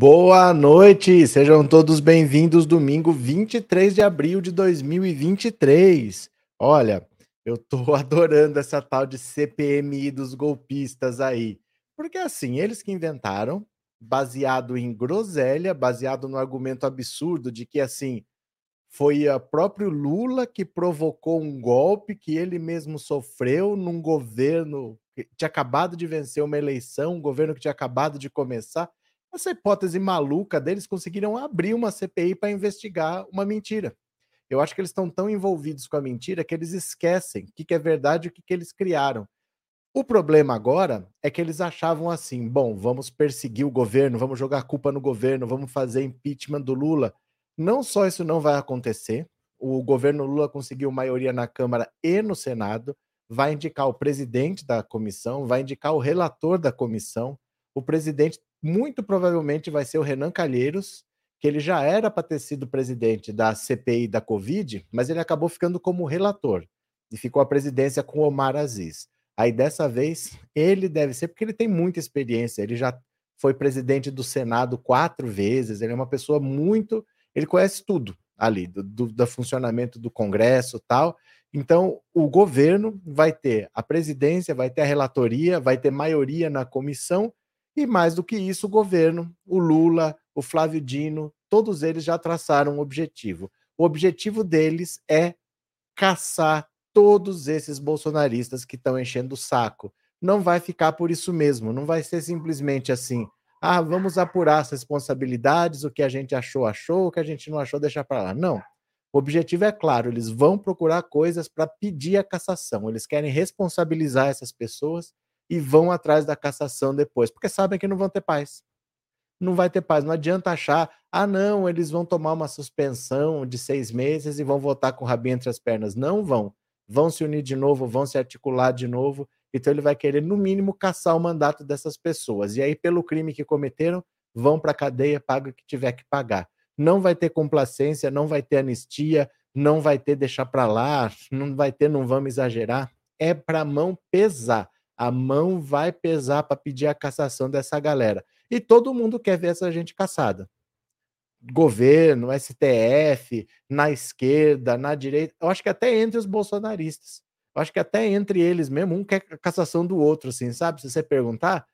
Boa noite, sejam todos bem-vindos. Domingo 23 de abril de 2023. Olha, eu tô adorando essa tal de CPMI dos golpistas aí, porque assim, eles que inventaram, baseado em groselha, baseado no argumento absurdo de que assim foi o próprio Lula que provocou um golpe que ele mesmo sofreu num governo que tinha acabado de vencer uma eleição, um governo que tinha acabado de começar. Essa hipótese maluca deles conseguiram abrir uma CPI para investigar uma mentira. Eu acho que eles estão tão envolvidos com a mentira que eles esquecem o que, que é verdade e o que, que eles criaram. O problema agora é que eles achavam assim: bom, vamos perseguir o governo, vamos jogar culpa no governo, vamos fazer impeachment do Lula. Não só isso não vai acontecer, o governo Lula conseguiu maioria na Câmara e no Senado, vai indicar o presidente da comissão, vai indicar o relator da comissão. O presidente muito provavelmente vai ser o Renan Calheiros, que ele já era para ter sido presidente da CPI da Covid, mas ele acabou ficando como relator e ficou a presidência com Omar Aziz. Aí dessa vez ele deve ser, porque ele tem muita experiência, ele já foi presidente do Senado quatro vezes, ele é uma pessoa muito. Ele conhece tudo ali, do, do, do funcionamento do Congresso tal. Então, o governo vai ter a presidência, vai ter a relatoria, vai ter maioria na comissão e mais do que isso, o governo, o Lula, o Flávio Dino, todos eles já traçaram um objetivo. O objetivo deles é caçar todos esses bolsonaristas que estão enchendo o saco. Não vai ficar por isso mesmo, não vai ser simplesmente assim. Ah, vamos apurar as responsabilidades, o que a gente achou, achou, o que a gente não achou, deixa para lá. Não. O objetivo é claro, eles vão procurar coisas para pedir a cassação. Eles querem responsabilizar essas pessoas e vão atrás da cassação depois, porque sabem que não vão ter paz. Não vai ter paz. Não adianta achar, ah, não, eles vão tomar uma suspensão de seis meses e vão votar com o rabinho entre as pernas. Não vão. Vão se unir de novo, vão se articular de novo. Então ele vai querer, no mínimo, caçar o mandato dessas pessoas. E aí, pelo crime que cometeram, vão para a cadeia, paga o que tiver que pagar. Não vai ter complacência, não vai ter anistia, não vai ter deixar para lá, não vai ter, não vamos exagerar. É para mão pesar a mão vai pesar para pedir a cassação dessa galera. E todo mundo quer ver essa gente caçada. Governo, STF, na esquerda, na direita, eu acho que até entre os bolsonaristas. Eu acho que até entre eles mesmo, um quer a cassação do outro, assim, sabe? Se você perguntar,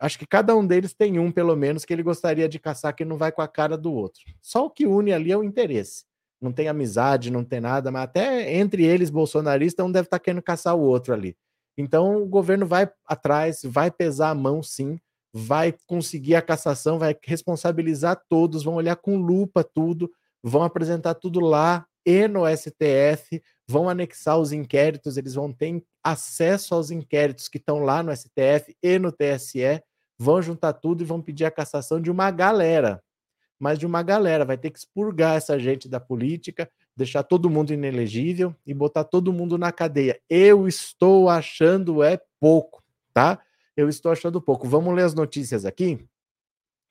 acho que cada um deles tem um, pelo menos, que ele gostaria de caçar que não vai com a cara do outro. Só o que une ali é o interesse. Não tem amizade, não tem nada, mas até entre eles, bolsonaristas, um deve estar tá querendo caçar o outro ali. Então o governo vai atrás, vai pesar a mão sim, vai conseguir a cassação, vai responsabilizar todos, vão olhar com lupa tudo, vão apresentar tudo lá e no STF, vão anexar os inquéritos, eles vão ter acesso aos inquéritos que estão lá no STF e no TSE, vão juntar tudo e vão pedir a cassação de uma galera. Mas de uma galera, vai ter que expurgar essa gente da política, deixar todo mundo inelegível e botar todo mundo na cadeia. Eu estou achando é pouco, tá? Eu estou achando pouco. Vamos ler as notícias aqui?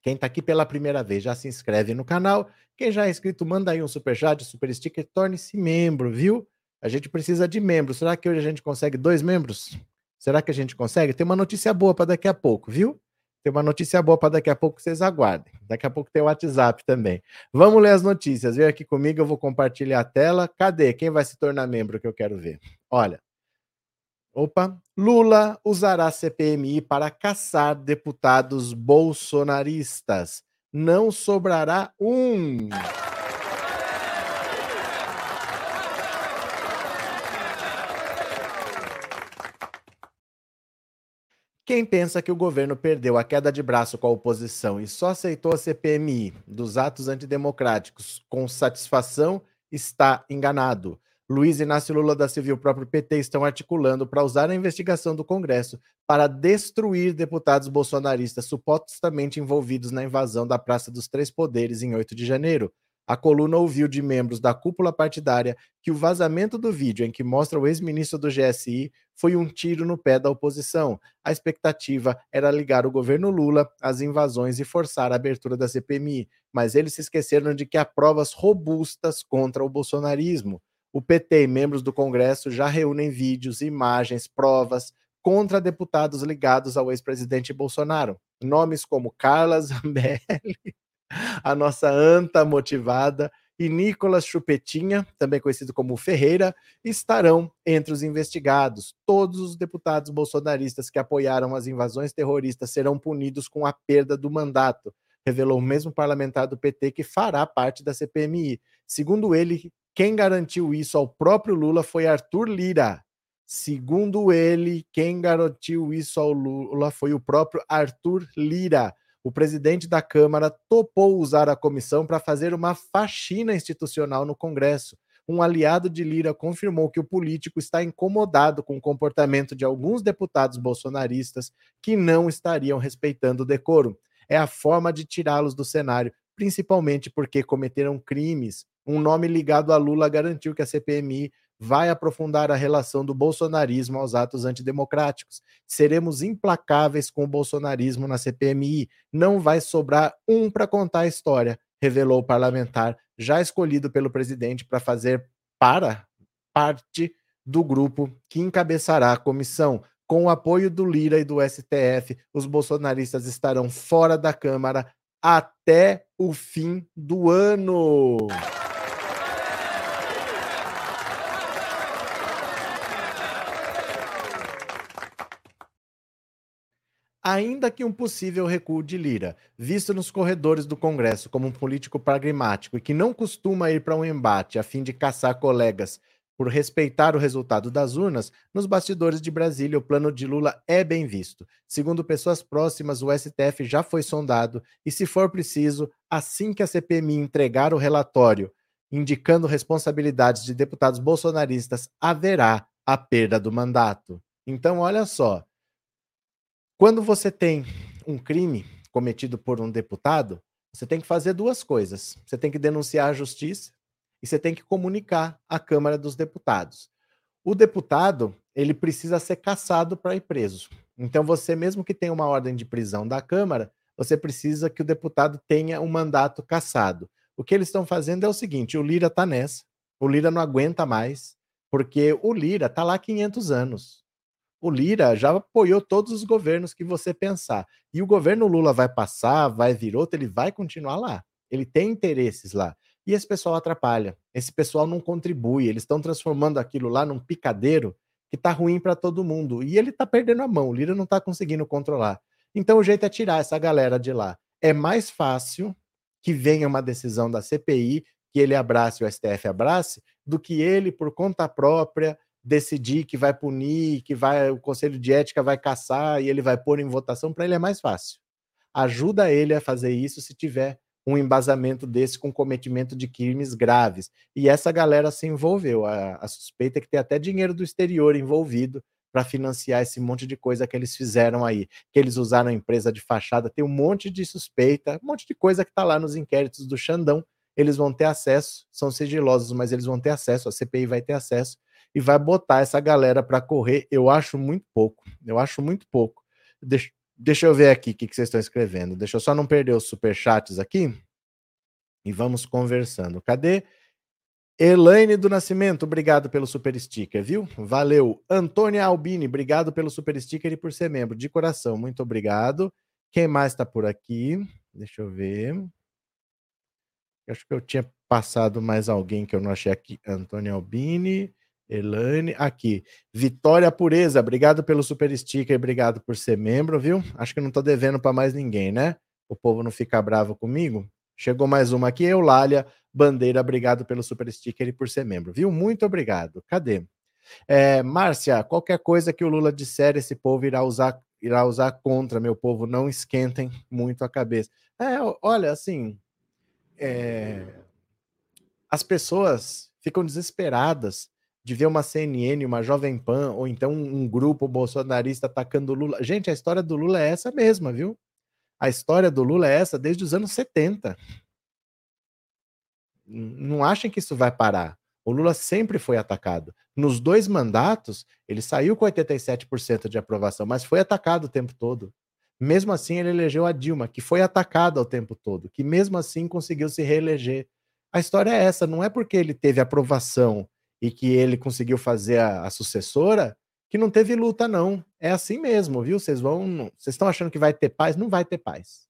Quem está aqui pela primeira vez já se inscreve no canal. Quem já é inscrito, manda aí um super chat, super sticker, torne-se membro, viu? A gente precisa de membros. Será que hoje a gente consegue dois membros? Será que a gente consegue? Tem uma notícia boa para daqui a pouco, viu? Tem uma notícia boa para daqui a pouco, vocês aguardem. Daqui a pouco tem o WhatsApp também. Vamos ler as notícias. Vem aqui comigo, eu vou compartilhar a tela. Cadê? Quem vai se tornar membro que eu quero ver? Olha. Opa. Lula usará CPMI para caçar deputados bolsonaristas. Não sobrará um. Quem pensa que o governo perdeu a queda de braço com a oposição e só aceitou a CPMI dos atos antidemocráticos com satisfação está enganado. Luiz Inácio Lula da Silva e o próprio PT estão articulando para usar a investigação do Congresso para destruir deputados bolsonaristas supostamente envolvidos na invasão da Praça dos Três Poderes em 8 de janeiro. A coluna ouviu de membros da cúpula partidária que o vazamento do vídeo em que mostra o ex-ministro do GSI foi um tiro no pé da oposição. A expectativa era ligar o governo Lula às invasões e forçar a abertura da CPMI, mas eles se esqueceram de que há provas robustas contra o bolsonarismo. O PT e membros do Congresso já reúnem vídeos, imagens, provas contra deputados ligados ao ex-presidente Bolsonaro. Nomes como Carla Zambelli, a nossa anta motivada, e Nicolas Chupetinha, também conhecido como Ferreira, estarão entre os investigados. Todos os deputados bolsonaristas que apoiaram as invasões terroristas serão punidos com a perda do mandato, revelou o mesmo parlamentar do PT que fará parte da CPMI. Segundo ele, quem garantiu isso ao próprio Lula foi Arthur Lira. Segundo ele, quem garantiu isso ao Lula foi o próprio Arthur Lira o presidente da Câmara topou usar a comissão para fazer uma faxina institucional no Congresso. Um aliado de Lira confirmou que o político está incomodado com o comportamento de alguns deputados bolsonaristas que não estariam respeitando o decoro. É a forma de tirá-los do cenário, principalmente porque cometeram crimes. Um nome ligado a Lula garantiu que a CPMI vai aprofundar a relação do bolsonarismo aos atos antidemocráticos. Seremos implacáveis com o bolsonarismo na CPMI. Não vai sobrar um para contar a história, revelou o parlamentar, já escolhido pelo presidente para fazer para parte do grupo que encabeçará a comissão. Com o apoio do Lira e do STF, os bolsonaristas estarão fora da Câmara até o fim do ano. Ainda que um possível recuo de Lira, visto nos corredores do Congresso como um político pragmático e que não costuma ir para um embate a fim de caçar colegas por respeitar o resultado das urnas, nos bastidores de Brasília, o plano de Lula é bem visto. Segundo pessoas próximas, o STF já foi sondado e, se for preciso, assim que a CPMI entregar o relatório indicando responsabilidades de deputados bolsonaristas, haverá a perda do mandato. Então, olha só, quando você tem um crime cometido por um deputado, você tem que fazer duas coisas. Você tem que denunciar a justiça e você tem que comunicar à Câmara dos Deputados. O deputado, ele precisa ser caçado para ir preso. Então, você, mesmo que tenha uma ordem de prisão da Câmara, você precisa que o deputado tenha um mandato caçado. O que eles estão fazendo é o seguinte: o Lira está nessa, o Lira não aguenta mais, porque o Lira está lá há 500 anos o Lira já apoiou todos os governos que você pensar. E o governo Lula vai passar, vai vir outro, ele vai continuar lá. Ele tem interesses lá. E esse pessoal atrapalha. Esse pessoal não contribui. Eles estão transformando aquilo lá num picadeiro que tá ruim para todo mundo. E ele tá perdendo a mão. O Lira não tá conseguindo controlar. Então o jeito é tirar essa galera de lá. É mais fácil que venha uma decisão da CPI, que ele abrace o STF abrace, do que ele, por conta própria, decidir que vai punir, que vai o conselho de ética vai caçar e ele vai pôr em votação, para ele é mais fácil. Ajuda ele a fazer isso se tiver um embasamento desse com cometimento de crimes graves. E essa galera se envolveu. A, a suspeita é que tem até dinheiro do exterior envolvido para financiar esse monte de coisa que eles fizeram aí, que eles usaram a empresa de fachada, tem um monte de suspeita, um monte de coisa que está lá nos inquéritos do Xandão. Eles vão ter acesso, são sigilosos, mas eles vão ter acesso, a CPI vai ter acesso e vai botar essa galera para correr. Eu acho muito pouco. Eu acho muito pouco. Deixa, deixa eu ver aqui o que, que vocês estão escrevendo. Deixa eu só não perder os superchats aqui. E vamos conversando. Cadê? Elaine do Nascimento, obrigado pelo super sticker, viu? Valeu. Antônia Albini, obrigado pelo super sticker e por ser membro. De coração, muito obrigado. Quem mais está por aqui? Deixa eu ver. acho que eu tinha passado mais alguém que eu não achei aqui. Antônia Albini. Elane, aqui. Vitória Pureza, obrigado pelo super sticker, obrigado por ser membro, viu? Acho que não tô devendo para mais ninguém, né? O povo não fica bravo comigo. Chegou mais uma aqui, Eulália Bandeira, obrigado pelo super sticker e por ser membro, viu? Muito obrigado. Cadê? É, Márcia, qualquer coisa que o Lula disser, esse povo irá usar, irá usar contra, meu povo, não esquentem muito a cabeça. É, olha, assim, é, as pessoas ficam desesperadas de ver uma CNN, uma Jovem Pan, ou então um grupo bolsonarista atacando o Lula. Gente, a história do Lula é essa mesma, viu? A história do Lula é essa desde os anos 70. Não achem que isso vai parar. O Lula sempre foi atacado. Nos dois mandatos, ele saiu com 87% de aprovação, mas foi atacado o tempo todo. Mesmo assim, ele elegeu a Dilma, que foi atacada o tempo todo, que mesmo assim conseguiu se reeleger. A história é essa, não é porque ele teve aprovação e que ele conseguiu fazer a, a sucessora, que não teve luta, não. É assim mesmo, viu? Vocês vão. Vocês estão achando que vai ter paz? Não vai ter paz.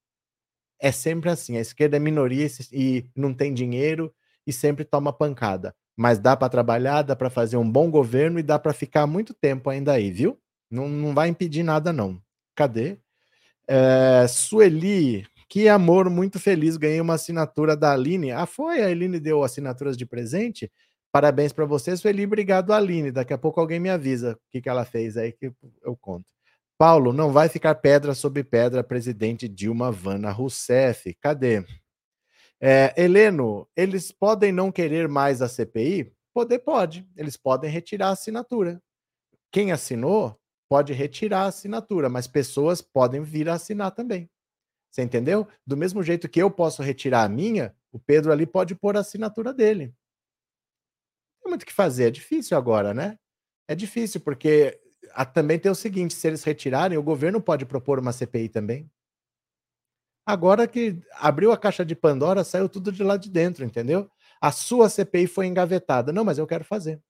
É sempre assim. A esquerda é minoria e não tem dinheiro e sempre toma pancada. Mas dá para trabalhar, dá para fazer um bom governo e dá para ficar muito tempo ainda aí, viu? Não, não vai impedir nada, não. Cadê? É, Sueli, que amor, muito feliz. Ganhei uma assinatura da Aline. Ah, foi? A Aline deu assinaturas de presente? Parabéns para você, Sueli. Obrigado, Aline. Daqui a pouco alguém me avisa o que, que ela fez aí que eu conto. Paulo, não vai ficar pedra sobre pedra, presidente Dilma Vana Rousseff. Cadê? É, Heleno, eles podem não querer mais a CPI? Poder pode. Eles podem retirar a assinatura. Quem assinou pode retirar a assinatura, mas pessoas podem vir a assinar também. Você entendeu? Do mesmo jeito que eu posso retirar a minha, o Pedro ali pode pôr a assinatura dele. Muito o que fazer, é difícil agora, né? É difícil, porque também tem o seguinte: se eles retirarem, o governo pode propor uma CPI também. Agora que abriu a caixa de Pandora, saiu tudo de lá de dentro, entendeu? A sua CPI foi engavetada. Não, mas eu quero fazer.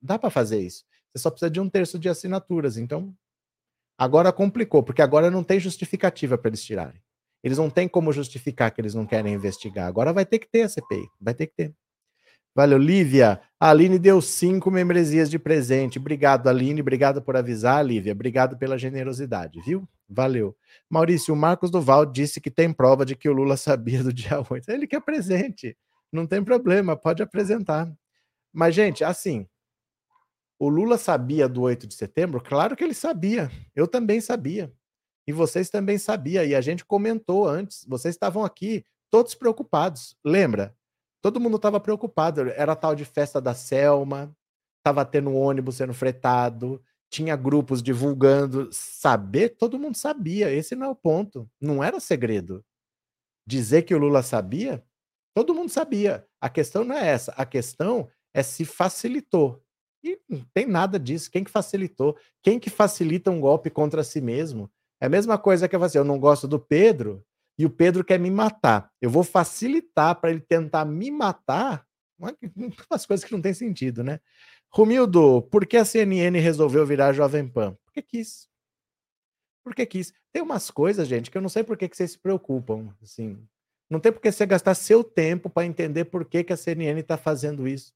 Dá para fazer isso. Você só precisa de um terço de assinaturas. Então, agora complicou, porque agora não tem justificativa para eles tirarem. Eles não têm como justificar que eles não querem investigar. Agora vai ter que ter a CPI. Vai ter que ter. Valeu, Lívia. A Aline deu cinco membresias de presente. Obrigado, Aline. Obrigado por avisar, Lívia. Obrigado pela generosidade, viu? Valeu. Maurício, o Marcos Duval disse que tem prova de que o Lula sabia do dia 8. Ele quer presente. Não tem problema, pode apresentar. Mas, gente, assim, o Lula sabia do 8 de setembro? Claro que ele sabia. Eu também sabia. E vocês também sabiam. E a gente comentou antes. Vocês estavam aqui todos preocupados. Lembra? Todo mundo estava preocupado. Era tal de festa da Selma, estava tendo um ônibus sendo fretado, tinha grupos divulgando. Saber, todo mundo sabia. Esse não é o ponto. Não era segredo. Dizer que o Lula sabia, todo mundo sabia. A questão não é essa. A questão é se facilitou. E não tem nada disso. Quem que facilitou? Quem que facilita um golpe contra si mesmo? É a mesma coisa que eu assim, eu não gosto do Pedro, e o Pedro quer me matar. Eu vou facilitar para ele tentar me matar. Umas coisas que não tem sentido, né? Romildo, por que a CNN resolveu virar Jovem Pan? Porque quis. Porque quis. Tem umas coisas, gente, que eu não sei por que, que vocês se preocupam. Assim, não tem por que você gastar seu tempo para entender por que, que a CNN está fazendo isso.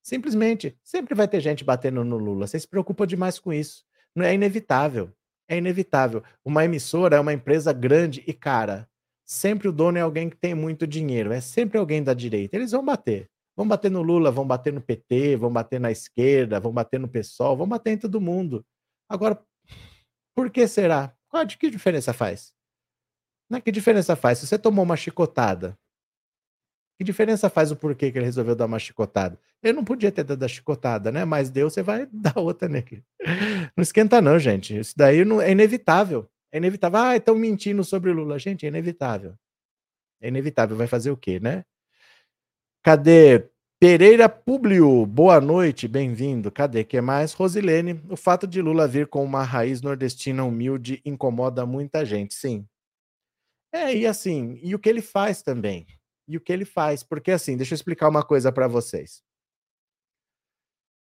Simplesmente, sempre vai ter gente batendo no Lula. Você se preocupa demais com isso. Não é inevitável. É inevitável. Uma emissora é uma empresa grande e cara. Sempre o dono é alguém que tem muito dinheiro. É sempre alguém da direita. Eles vão bater. Vão bater no Lula, vão bater no PT, vão bater na esquerda, vão bater no PSOL, vão bater em todo mundo. Agora, por que será? Qual, que diferença faz? Não, é que diferença faz? Se você tomou uma chicotada, que diferença faz o porquê que ele resolveu dar uma chicotada? Ele não podia ter dado a chicotada, né? Mas deu, você vai dar outra nele. Não esquenta, não, gente. Isso daí não, é inevitável. É inevitável. Ah, estão mentindo sobre Lula. Gente, é inevitável. É inevitável. Vai fazer o quê, né? Cadê? Pereira Publio, boa noite, bem-vindo. Cadê? que mais? Rosilene, o fato de Lula vir com uma raiz nordestina humilde incomoda muita gente, sim. É, e assim, e o que ele faz também e o que ele faz. Porque, assim, deixa eu explicar uma coisa para vocês.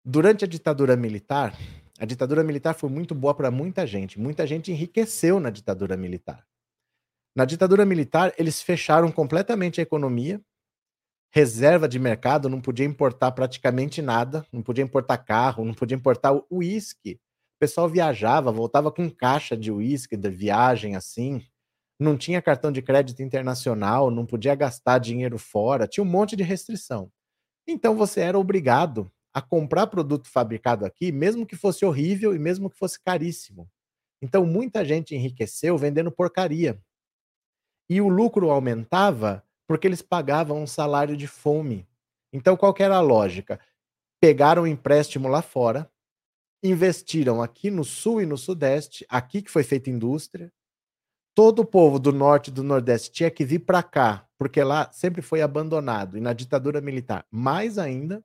Durante a ditadura militar, a ditadura militar foi muito boa para muita gente. Muita gente enriqueceu na ditadura militar. Na ditadura militar, eles fecharam completamente a economia, reserva de mercado, não podia importar praticamente nada, não podia importar carro, não podia importar uísque. O pessoal viajava, voltava com caixa de uísque de viagem assim, não tinha cartão de crédito internacional, não podia gastar dinheiro fora, tinha um monte de restrição. Então você era obrigado a comprar produto fabricado aqui, mesmo que fosse horrível e mesmo que fosse caríssimo. Então muita gente enriqueceu vendendo porcaria. E o lucro aumentava porque eles pagavam um salário de fome. Então qual era a lógica? Pegaram um empréstimo lá fora, investiram aqui no sul e no sudeste, aqui que foi feita indústria, todo o povo do norte e do nordeste tinha que vir para cá, porque lá sempre foi abandonado, e na ditadura militar, mais ainda.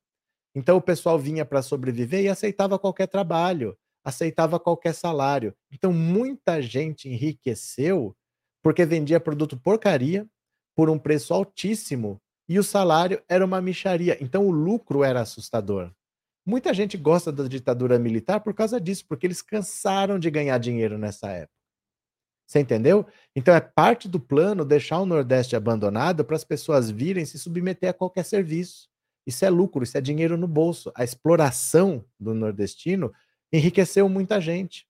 Então o pessoal vinha para sobreviver e aceitava qualquer trabalho, aceitava qualquer salário. Então muita gente enriqueceu porque vendia produto porcaria por um preço altíssimo e o salário era uma micharia. Então o lucro era assustador. Muita gente gosta da ditadura militar por causa disso, porque eles cansaram de ganhar dinheiro nessa época. Você entendeu? Então é parte do plano deixar o Nordeste abandonado para as pessoas virem se submeter a qualquer serviço. Isso é lucro, isso é dinheiro no bolso. A exploração do nordestino enriqueceu muita gente.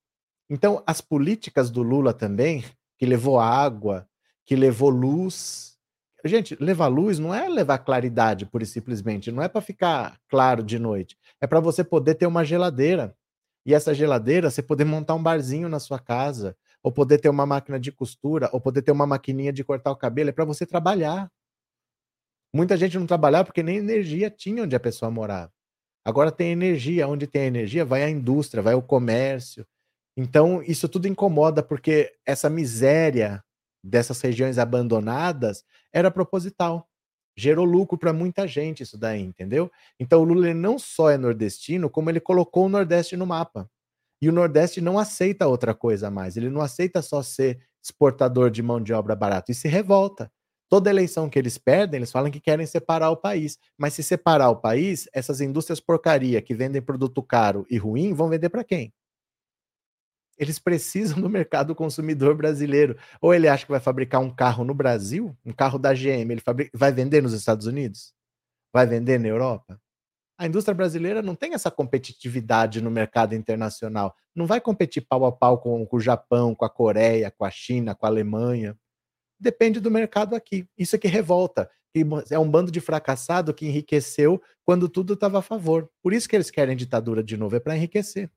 Então, as políticas do Lula também, que levou água, que levou luz. Gente, levar luz não é levar claridade, e simplesmente. Não é para ficar claro de noite. É para você poder ter uma geladeira. E essa geladeira, você poder montar um barzinho na sua casa, ou poder ter uma máquina de costura, ou poder ter uma maquininha de cortar o cabelo. É para você trabalhar. Muita gente não trabalhava porque nem energia tinha onde a pessoa morava. Agora tem energia, onde tem energia vai a indústria, vai o comércio. Então, isso tudo incomoda porque essa miséria dessas regiões abandonadas era proposital. Gerou lucro para muita gente isso daí, entendeu? Então o Lula não só é nordestino, como ele colocou o Nordeste no mapa. E o Nordeste não aceita outra coisa mais. Ele não aceita só ser exportador de mão de obra barata e se revolta. Toda eleição que eles perdem, eles falam que querem separar o país. Mas se separar o país, essas indústrias porcaria que vendem produto caro e ruim vão vender para quem? Eles precisam do mercado consumidor brasileiro. Ou ele acha que vai fabricar um carro no Brasil, um carro da GM, ele fabrica, vai vender nos Estados Unidos? Vai vender na Europa? A indústria brasileira não tem essa competitividade no mercado internacional. Não vai competir pau a pau com, com o Japão, com a Coreia, com a China, com a Alemanha depende do mercado aqui. Isso é que revolta. É um bando de fracassado que enriqueceu quando tudo estava a favor. Por isso que eles querem ditadura de novo, é para enriquecer.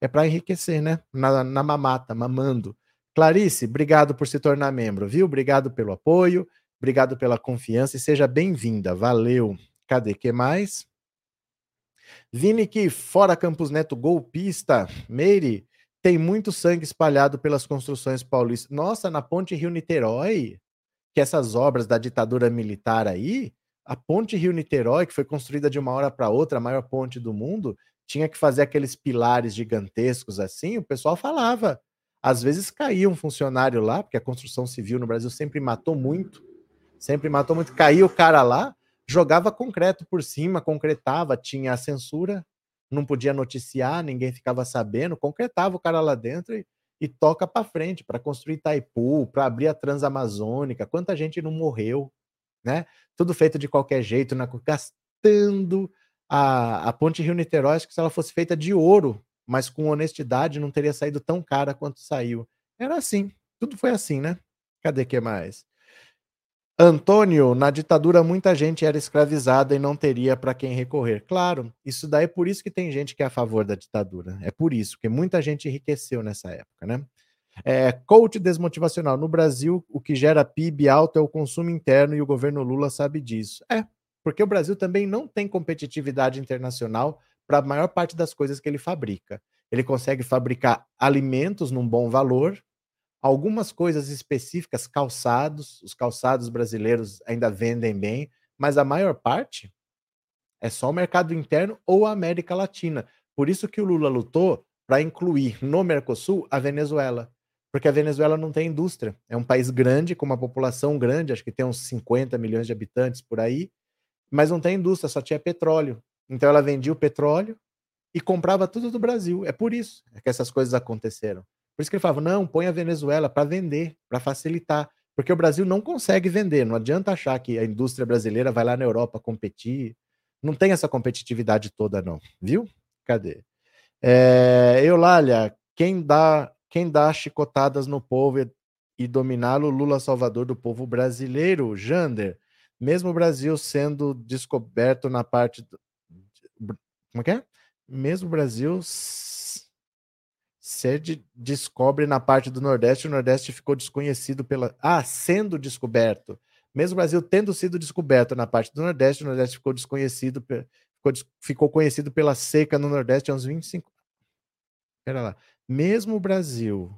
É para enriquecer, né? Na, na mamata, mamando. Clarice, obrigado por se tornar membro, viu? Obrigado pelo apoio, obrigado pela confiança e seja bem-vinda. Valeu. Cadê que mais? Vini que fora Campos Neto golpista. Meire, tem muito sangue espalhado pelas construções paulistas. Nossa, na ponte Rio-Niterói, que essas obras da ditadura militar aí, a ponte Rio-Niterói, que foi construída de uma hora para outra, a maior ponte do mundo, tinha que fazer aqueles pilares gigantescos assim, o pessoal falava. Às vezes caía um funcionário lá, porque a construção civil no Brasil sempre matou muito, sempre matou muito. Caía o cara lá, jogava concreto por cima, concretava, tinha a censura, não podia noticiar, ninguém ficava sabendo, concretava o cara lá dentro e, e toca para frente para construir Itaipu, para abrir a Transamazônica. Quanta gente não morreu, né? Tudo feito de qualquer jeito, né? gastando a, a ponte Rio-Niterói, acho que se ela fosse feita de ouro, mas com honestidade, não teria saído tão cara quanto saiu. Era assim, tudo foi assim, né? Cadê que mais? Antônio, na ditadura muita gente era escravizada e não teria para quem recorrer. Claro, isso daí é por isso que tem gente que é a favor da ditadura. É por isso, que muita gente enriqueceu nessa época, né? É, coach desmotivacional. No Brasil, o que gera PIB alto é o consumo interno e o governo Lula sabe disso. É, porque o Brasil também não tem competitividade internacional para a maior parte das coisas que ele fabrica. Ele consegue fabricar alimentos num bom valor, algumas coisas específicas, calçados, os calçados brasileiros ainda vendem bem, mas a maior parte é só o mercado interno ou a América Latina. Por isso que o Lula lutou para incluir no Mercosul a Venezuela, porque a Venezuela não tem indústria. É um país grande, com uma população grande, acho que tem uns 50 milhões de habitantes por aí, mas não tem indústria, só tinha petróleo. Então ela vendia o petróleo e comprava tudo do Brasil. É por isso que essas coisas aconteceram. Por isso que ele falava: não, põe a Venezuela para vender, para facilitar. Porque o Brasil não consegue vender. Não adianta achar que a indústria brasileira vai lá na Europa competir. Não tem essa competitividade toda, não. Viu? Cadê? É, Eulália, quem dá, quem dá chicotadas no povo e, e dominá-lo, Lula Salvador do povo brasileiro, Jander. Mesmo o Brasil sendo descoberto na parte. Do, como é que é? Mesmo o Brasil Sede descobre na parte do Nordeste, o Nordeste ficou desconhecido pela. Ah, sendo descoberto. Mesmo o Brasil tendo sido descoberto na parte do Nordeste, o Nordeste ficou desconhecido, ficou, ficou conhecido pela seca no Nordeste há uns 25. Pera lá. Mesmo o Brasil.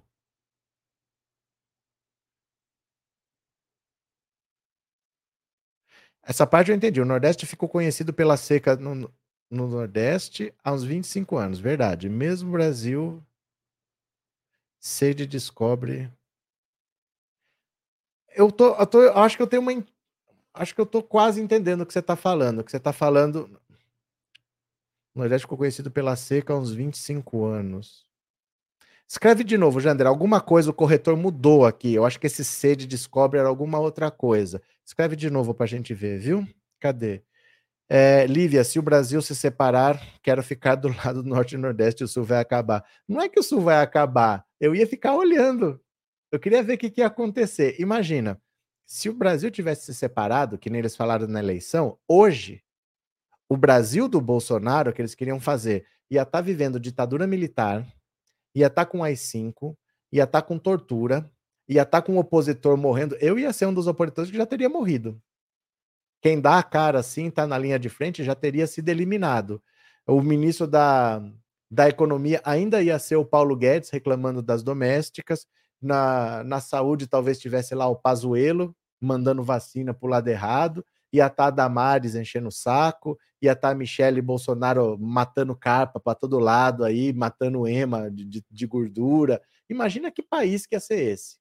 Essa parte eu entendi. O Nordeste ficou conhecido pela seca no, no Nordeste há uns 25 anos, verdade. Mesmo o Brasil Sede descobre. Eu tô, eu tô, acho que eu tenho uma, acho que eu tô quase entendendo o que você está falando. O que você está falando, Nordeste ficou conhecido pela seca há uns 25 anos. Escreve de novo, Jander. Alguma coisa o corretor mudou aqui. Eu acho que esse C de descobre era alguma outra coisa. Escreve de novo para a gente ver, viu? Cadê? É, Lívia, se o Brasil se separar, quero ficar do lado do Norte e Nordeste, o Sul vai acabar. Não é que o Sul vai acabar, eu ia ficar olhando. Eu queria ver o que, que ia acontecer. Imagina, se o Brasil tivesse se separado, que nem eles falaram na eleição, hoje, o Brasil do Bolsonaro, que eles queriam fazer, ia estar tá vivendo ditadura militar, ia estar tá com AI-5, ia estar tá com tortura, ia estar com um opositor morrendo. Eu ia ser um dos opositores que já teria morrido quem dá a cara assim, está na linha de frente, já teria sido eliminado. O ministro da, da Economia ainda ia ser o Paulo Guedes, reclamando das domésticas. Na, na saúde, talvez tivesse lá o Pazuelo, mandando vacina para o lado errado. Ia estar tá a Damares enchendo o saco. Ia estar tá a Michele Bolsonaro matando carpa para todo lado aí, matando ema de, de, de gordura. Imagina que país que ia ser esse.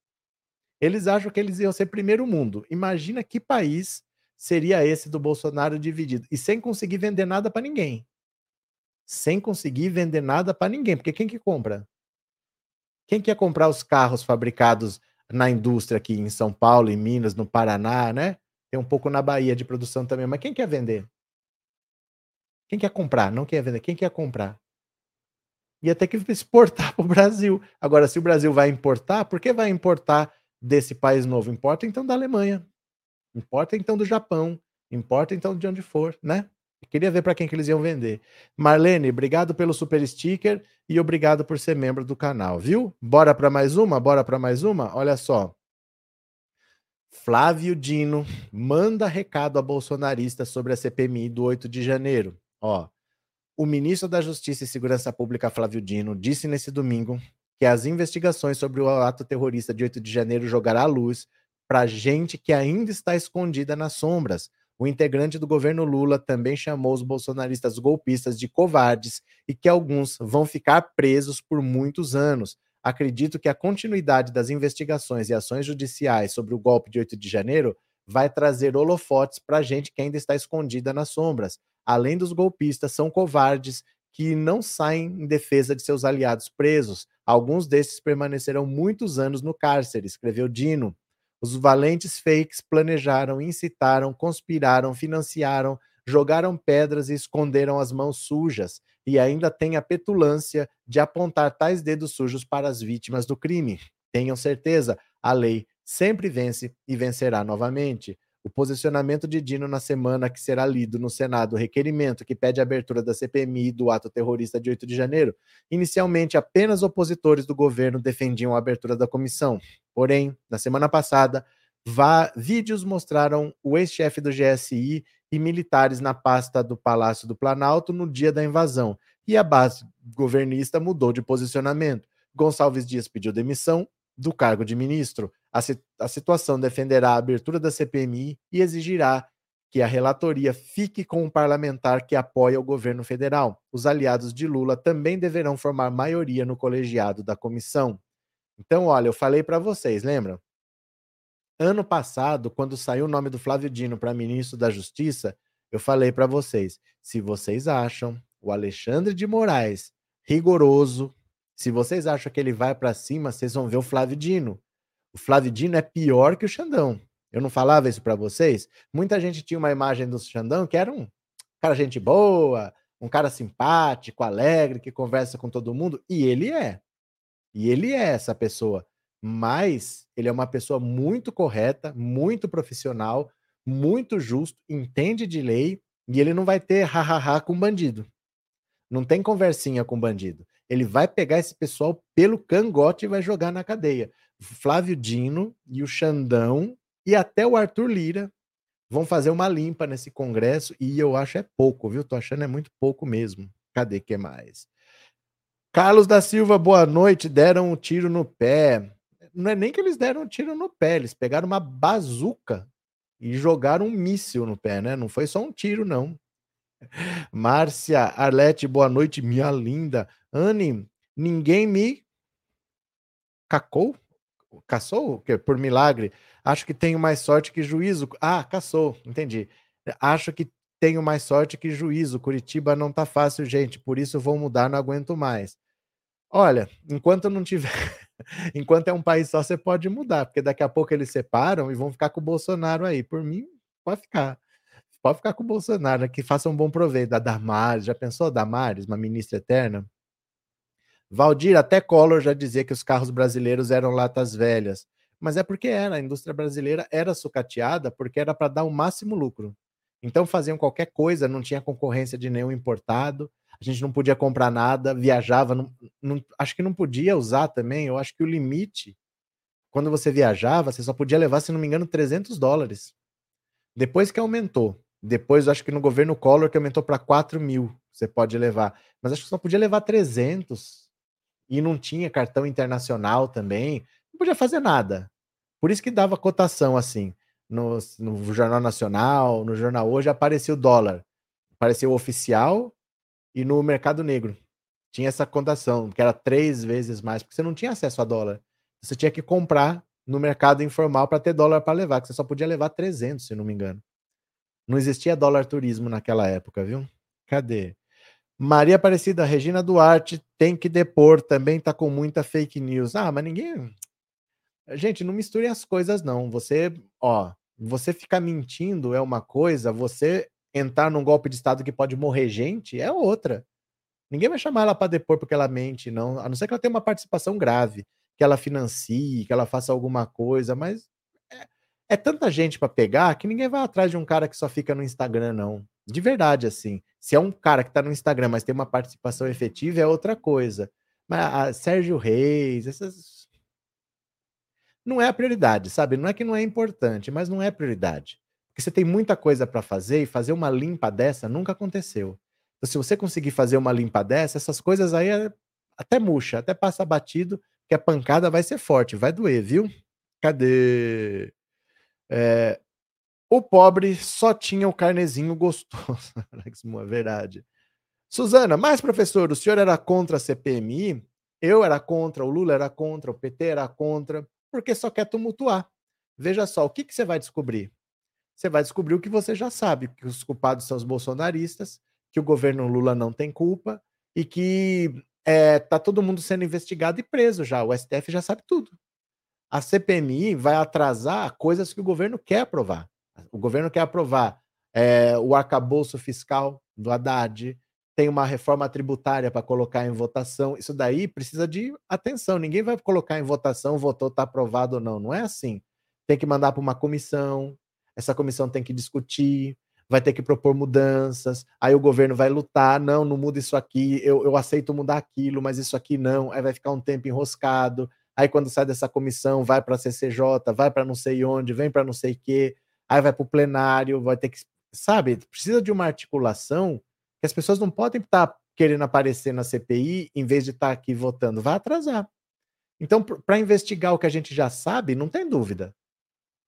Eles acham que eles iam ser primeiro mundo. Imagina que país seria esse do Bolsonaro dividido. E sem conseguir vender nada para ninguém. Sem conseguir vender nada para ninguém. Porque quem que compra? Quem quer comprar os carros fabricados na indústria aqui em São Paulo, em Minas, no Paraná, né? Tem um pouco na Bahia de produção também, mas quem quer vender? Quem quer comprar? Não quer vender. Quem quer comprar? Ia ter que exportar para o Brasil. Agora, se o Brasil vai importar, por que vai importar desse país novo? Importa então da Alemanha. Importa então do Japão, importa então de onde for, né? queria ver para quem que eles iam vender. Marlene, obrigado pelo super sticker e obrigado por ser membro do canal, viu? Bora para mais uma? Bora para mais uma? Olha só. Flávio Dino manda recado a bolsonarista sobre a CPMI do 8 de janeiro. Ó, o ministro da Justiça e Segurança Pública, Flávio Dino, disse nesse domingo que as investigações sobre o ato terrorista de 8 de janeiro jogará à luz para gente que ainda está escondida nas sombras. O integrante do governo Lula também chamou os bolsonaristas golpistas de covardes e que alguns vão ficar presos por muitos anos. Acredito que a continuidade das investigações e ações judiciais sobre o golpe de 8 de janeiro vai trazer holofotes para gente que ainda está escondida nas sombras. Além dos golpistas, são covardes que não saem em defesa de seus aliados presos. Alguns desses permanecerão muitos anos no cárcere, escreveu Dino. Os valentes fakes planejaram, incitaram, conspiraram, financiaram, jogaram pedras e esconderam as mãos sujas, e ainda têm a petulância de apontar tais dedos sujos para as vítimas do crime. Tenham certeza, a lei sempre vence e vencerá novamente. O posicionamento de Dino na semana que será lido no Senado o requerimento que pede a abertura da CPMI do ato terrorista de 8 de janeiro. Inicialmente, apenas opositores do governo defendiam a abertura da comissão. Porém, na semana passada, vídeos mostraram o ex-chefe do GSI e militares na pasta do Palácio do Planalto no dia da invasão. E a base governista mudou de posicionamento. Gonçalves Dias pediu demissão do cargo de ministro. A, a situação defenderá a abertura da CPMI e exigirá que a relatoria fique com um parlamentar que apoia o governo federal. Os aliados de Lula também deverão formar maioria no colegiado da comissão. Então, olha, eu falei para vocês, lembram? Ano passado, quando saiu o nome do Flávio Dino para ministro da Justiça, eu falei para vocês: se vocês acham o Alexandre de Moraes rigoroso, se vocês acham que ele vai para cima, vocês vão ver o Flávio Dino. O Flávio Dino é pior que o Xandão. Eu não falava isso para vocês? Muita gente tinha uma imagem do Xandão que era um cara gente boa, um cara simpático, alegre, que conversa com todo mundo, e ele é. E ele é essa pessoa, mas ele é uma pessoa muito correta, muito profissional, muito justo, entende de lei, e ele não vai ter ha-ha-ha com bandido. Não tem conversinha com bandido. Ele vai pegar esse pessoal pelo cangote e vai jogar na cadeia. Flávio Dino e o Xandão e até o Arthur Lira vão fazer uma limpa nesse congresso e eu acho é pouco, viu? Tô achando é muito pouco mesmo. Cadê que mais? Carlos da Silva, boa noite. Deram um tiro no pé. Não é nem que eles deram um tiro no pé, eles pegaram uma bazuca e jogaram um míssil no pé, né? Não foi só um tiro, não. Márcia, Arlete, boa noite, minha linda. Anne, ninguém me cacou? caçou por milagre. Acho que tenho mais sorte que juízo. Ah, caçou, entendi. Acho que tenho mais sorte que juízo. Curitiba não tá fácil, gente. Por isso vou mudar, não aguento mais. Olha, enquanto não tiver. enquanto é um país só, você pode mudar, porque daqui a pouco eles separam e vão ficar com o Bolsonaro aí. Por mim, pode ficar. Pode ficar com o Bolsonaro, que faça um bom proveito. Da Damares, já pensou Damares, uma ministra eterna? Valdir, até Collor já dizia que os carros brasileiros eram latas velhas. Mas é porque era, a indústria brasileira era sucateada porque era para dar o máximo lucro. Então faziam qualquer coisa, não tinha concorrência de nenhum importado, a gente não podia comprar nada, viajava, não, não, acho que não podia usar também, eu acho que o limite, quando você viajava, você só podia levar, se não me engano, 300 dólares. Depois que aumentou, depois acho que no governo Collor que aumentou para 4 mil, você pode levar, mas acho que só podia levar 300, e não tinha cartão internacional também, não podia fazer nada. Por isso que dava cotação assim no, no Jornal Nacional, no Jornal Hoje, apareceu o dólar. Apareceu oficial e no mercado negro. Tinha essa cotação, que era três vezes mais, porque você não tinha acesso a dólar. Você tinha que comprar no mercado informal para ter dólar para levar, que você só podia levar 300, se não me engano. Não existia dólar turismo naquela época, viu? Cadê? Maria Aparecida, Regina Duarte tem que depor, também tá com muita fake news. Ah, mas ninguém. Gente, não misture as coisas, não. Você, ó, você ficar mentindo é uma coisa, você entrar num golpe de Estado que pode morrer gente é outra. Ninguém vai chamar ela para depor porque ela mente, não. A não ser que ela tenha uma participação grave, que ela financie, que ela faça alguma coisa, mas é, tanta gente para pegar que ninguém vai atrás de um cara que só fica no Instagram, não. De verdade, assim. Se é um cara que tá no Instagram, mas tem uma participação efetiva, é outra coisa. Mas a Sérgio Reis, essas não é a prioridade, sabe? Não é que não é importante, mas não é prioridade. Porque você tem muita coisa para fazer e fazer uma limpa dessa nunca aconteceu. Então, se você conseguir fazer uma limpa dessa, essas coisas aí é até murcha, até passa batido, que a pancada vai ser forte, vai doer, viu? Cadê? É, o pobre só tinha o carnezinho gostoso. é verdade. Suzana, mas professor, o senhor era contra a CPMI? Eu era contra, o Lula era contra, o PT era contra porque só quer tumultuar. Veja só, o que, que você vai descobrir? Você vai descobrir o que você já sabe, que os culpados são os bolsonaristas, que o governo Lula não tem culpa e que é, todo mundo sendo investigado e preso já. O STF já sabe tudo. A CPMI vai atrasar coisas que o governo quer aprovar. O governo quer aprovar é, o arcabouço fiscal do Haddad, tem uma reforma tributária para colocar em votação. Isso daí precisa de atenção. Ninguém vai colocar em votação, votou, está aprovado ou não. Não é assim. Tem que mandar para uma comissão, essa comissão tem que discutir, vai ter que propor mudanças, aí o governo vai lutar, não, não muda isso aqui, eu, eu aceito mudar aquilo, mas isso aqui não, aí vai ficar um tempo enroscado, aí quando sai dessa comissão, vai para a CCJ, vai para não sei onde, vem para não sei o quê, aí vai para o plenário, vai ter que, sabe, precisa de uma articulação que as pessoas não podem estar tá querendo aparecer na CPI em vez de estar tá aqui votando. Vai atrasar. Então, para investigar o que a gente já sabe, não tem dúvida.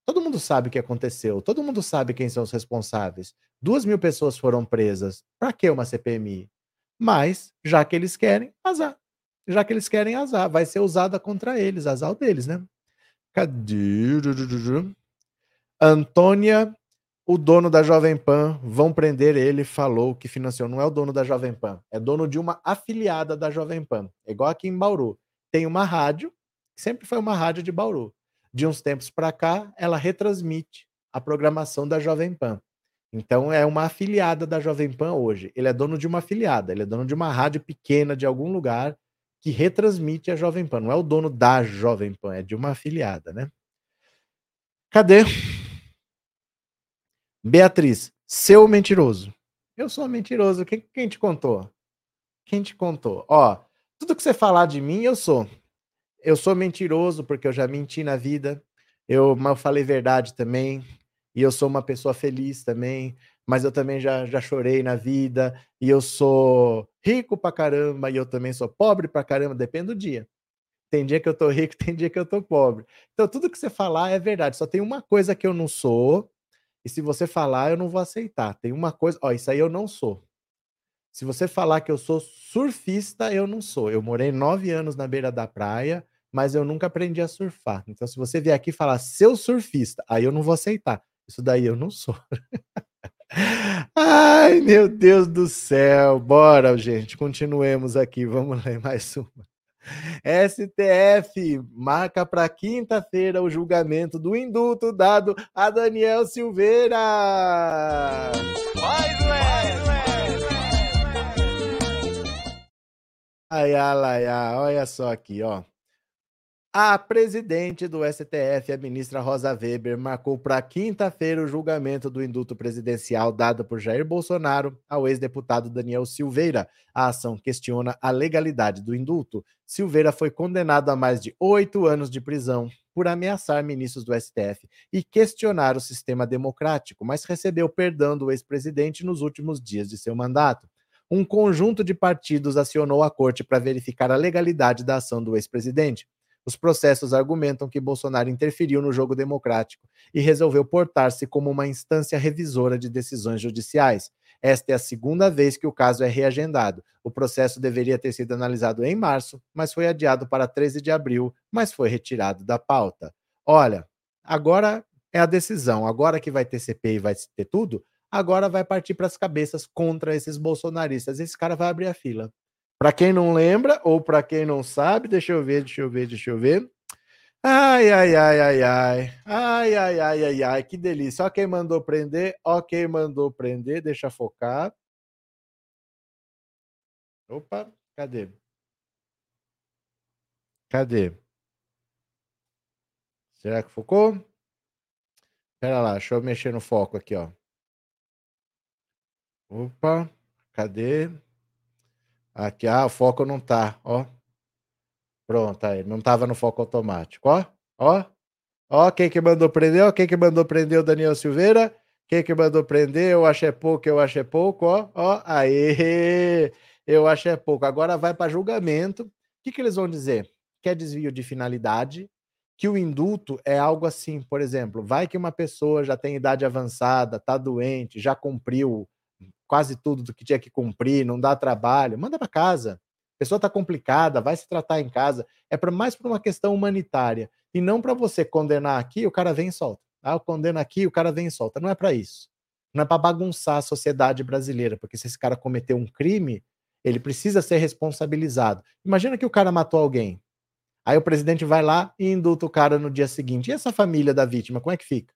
Todo mundo sabe o que aconteceu, todo mundo sabe quem são os responsáveis. Duas mil pessoas foram presas. Para que uma CPMI? Mas, já que eles querem, azar. Já que eles querem azar, vai ser usada contra eles, azar deles, né? Cadê? Antônia o dono da Jovem Pan, vão prender ele, falou que financiou. Não é o dono da Jovem Pan, é dono de uma afiliada da Jovem Pan. É igual aqui em Bauru. Tem uma rádio, sempre foi uma rádio de Bauru. De uns tempos para cá, ela retransmite a programação da Jovem Pan. Então é uma afiliada da Jovem Pan hoje. Ele é dono de uma afiliada, ele é dono de uma rádio pequena de algum lugar que retransmite a Jovem Pan. Não é o dono da Jovem Pan, é de uma afiliada, né? Cadê? Beatriz, seu mentiroso. Eu sou mentiroso. Quem, quem te contou? Quem te contou? Ó, tudo que você falar de mim, eu sou. Eu sou mentiroso porque eu já menti na vida. Eu, eu falei verdade também. E eu sou uma pessoa feliz também. Mas eu também já, já chorei na vida. E eu sou rico pra caramba. E eu também sou pobre pra caramba. Depende do dia. Tem dia que eu tô rico, tem dia que eu tô pobre. Então, tudo que você falar é verdade. Só tem uma coisa que eu não sou, e se você falar, eu não vou aceitar. Tem uma coisa, ó, isso aí eu não sou. Se você falar que eu sou surfista, eu não sou. Eu morei nove anos na beira da praia, mas eu nunca aprendi a surfar. Então, se você vier aqui falar seu surfista, aí eu não vou aceitar. Isso daí eu não sou. Ai, meu Deus do céu. Bora, gente. Continuemos aqui. Vamos ler mais uma. STF marca para quinta-feira o julgamento do indulto dado a Daniel Silveira. Vai, Ai, ai, ai, olha só aqui, ó. A presidente do STF, a ministra Rosa Weber, marcou para quinta-feira o julgamento do indulto presidencial dado por Jair Bolsonaro ao ex-deputado Daniel Silveira. A ação questiona a legalidade do indulto. Silveira foi condenado a mais de oito anos de prisão por ameaçar ministros do STF e questionar o sistema democrático, mas recebeu perdão do ex-presidente nos últimos dias de seu mandato um conjunto de partidos acionou a corte para verificar a legalidade da ação do ex-presidente. Os processos argumentam que Bolsonaro interferiu no jogo democrático e resolveu portar-se como uma instância revisora de decisões judiciais. Esta é a segunda vez que o caso é reagendado. O processo deveria ter sido analisado em março, mas foi adiado para 13 de abril, mas foi retirado da pauta. Olha, agora é a decisão. Agora que vai ter CPI e vai ter tudo, agora vai partir para as cabeças contra esses bolsonaristas. Esse cara vai abrir a fila. Para quem não lembra, ou para quem não sabe, deixa eu ver, deixa eu ver, deixa eu ver. Ai, ai, ai, ai, ai. Ai, ai, ai, ai, ai, que delícia. Ó quem mandou prender, ó quem mandou prender, deixa focar. Opa, cadê? Cadê? Será que focou? Espera lá, deixa eu mexer no foco aqui, ó. Opa, cadê? Aqui, ah, o foco não tá, ó. Pronto, aí, não tava no foco automático, ó. Ó, ó, quem que mandou prender, ó, quem que mandou prender o Daniel Silveira, quem que mandou prender, eu acho é pouco, eu acho é pouco, ó, ó, aí, eu acho é pouco. Agora vai para julgamento, o que que eles vão dizer? Que é desvio de finalidade, que o indulto é algo assim, por exemplo, vai que uma pessoa já tem idade avançada, tá doente, já cumpriu quase tudo do que tinha que cumprir, não dá trabalho, manda para casa. A pessoa está complicada, vai se tratar em casa. É para mais por uma questão humanitária e não para você condenar aqui, o cara vem e solta. Ah, eu condeno aqui, o cara vem e solta. Não é para isso. Não é para bagunçar a sociedade brasileira, porque se esse cara cometeu um crime, ele precisa ser responsabilizado. Imagina que o cara matou alguém. Aí o presidente vai lá e indulta o cara no dia seguinte. E essa família da vítima, como é que fica?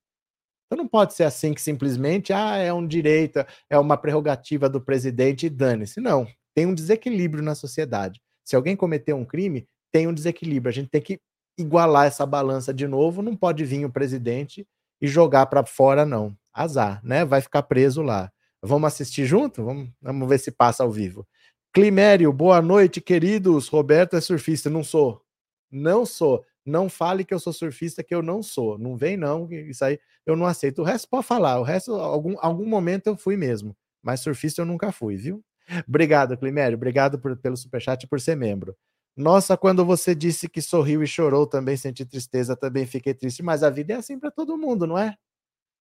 Então não pode ser assim que simplesmente, ah, é um direito, é uma prerrogativa do presidente e dane-se. Não, tem um desequilíbrio na sociedade. Se alguém cometer um crime, tem um desequilíbrio. A gente tem que igualar essa balança de novo. Não pode vir o presidente e jogar para fora, não. Azar, né? Vai ficar preso lá. Vamos assistir junto? Vamos, vamos ver se passa ao vivo. Climério, boa noite, queridos. Roberto é surfista. Não sou. Não sou. Não fale que eu sou surfista, que eu não sou. Não vem, não. Isso aí eu não aceito. O resto pode falar. O resto, algum, algum momento eu fui mesmo. Mas surfista eu nunca fui, viu? Obrigado, Climério. Obrigado por, pelo superchat e por ser membro. Nossa, quando você disse que sorriu e chorou, também senti tristeza, também fiquei triste. Mas a vida é assim para todo mundo, não é?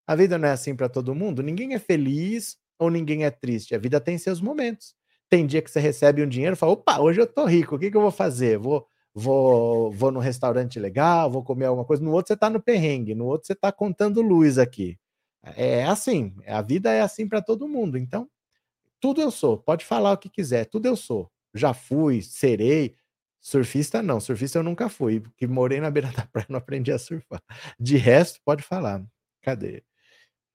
A vida não é assim para todo mundo. Ninguém é feliz ou ninguém é triste. A vida tem seus momentos. Tem dia que você recebe um dinheiro e fala: opa, hoje eu tô rico, o que, que eu vou fazer? Vou vou, vou num restaurante legal, vou comer alguma coisa. No outro você está no perrengue, no outro você está contando luz aqui. É assim, a vida é assim para todo mundo. Então, tudo eu sou. Pode falar o que quiser, tudo eu sou. Já fui, serei. Surfista não, surfista eu nunca fui, porque morei na beira da praia, não aprendi a surfar. De resto, pode falar. Cadê?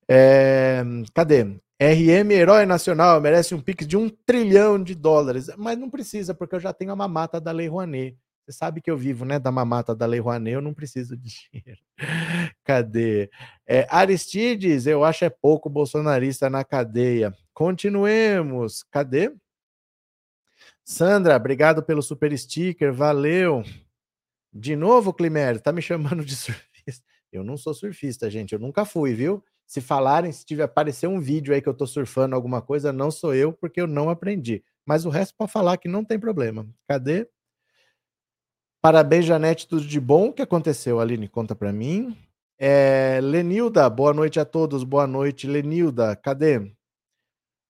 É, cadê? RM Herói Nacional merece um pix de um trilhão de dólares, mas não precisa, porque eu já tenho a mamata da Lei Rouanet. Você sabe que eu vivo, né, da mamata da Lei Rouanet, eu não preciso de dinheiro. Cadê? É, Aristides, eu acho é pouco bolsonarista na cadeia. Continuemos. Cadê? Sandra, obrigado pelo super sticker, valeu. De novo, Climério, tá me chamando de surfista. Eu não sou surfista, gente, eu nunca fui, viu? Se falarem, se tiver aparecer um vídeo aí que eu tô surfando alguma coisa, não sou eu, porque eu não aprendi. Mas o resto pode falar que não tem problema. Cadê? Parabéns, Janete, tudo de bom. O que aconteceu, Aline? Conta para mim. É, Lenilda, boa noite a todos. Boa noite, Lenilda. Cadê?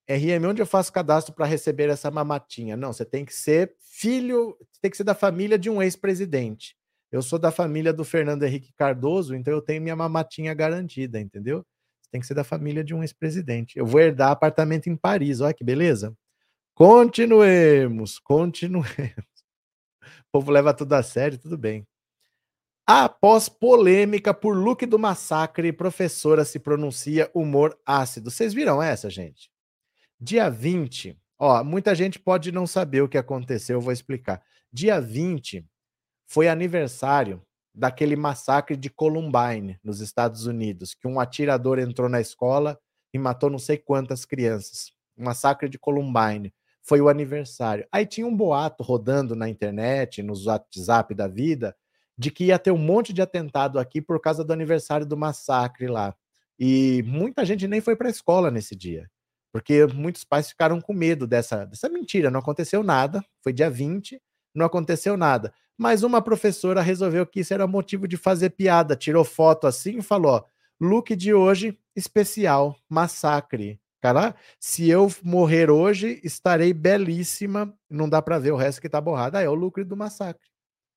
RM, onde eu faço cadastro para receber essa mamatinha? Não, você tem que ser filho, tem que ser da família de um ex-presidente. Eu sou da família do Fernando Henrique Cardoso, então eu tenho minha mamatinha garantida, entendeu? Tem que ser da família de um ex-presidente. Eu vou herdar apartamento em Paris, olha que beleza. Continuemos, continuemos. O povo leva tudo a sério, tudo bem. Após polêmica por look do massacre, professora se pronuncia humor ácido. Vocês viram essa, gente? Dia 20, ó, muita gente pode não saber o que aconteceu, eu vou explicar. Dia 20 foi aniversário daquele massacre de Columbine, nos Estados Unidos, que um atirador entrou na escola e matou não sei quantas crianças. Massacre de Columbine foi o aniversário. Aí tinha um boato rodando na internet, nos WhatsApp da vida, de que ia ter um monte de atentado aqui por causa do aniversário do massacre lá. E muita gente nem foi para a escola nesse dia, porque muitos pais ficaram com medo dessa, dessa mentira. Não aconteceu nada, foi dia 20, não aconteceu nada. Mas uma professora resolveu que isso era motivo de fazer piada, tirou foto assim e falou: look de hoje especial, massacre. Cara, se eu morrer hoje, estarei belíssima. Não dá para ver o resto que tá borrado. Ah, é o lucro do massacre.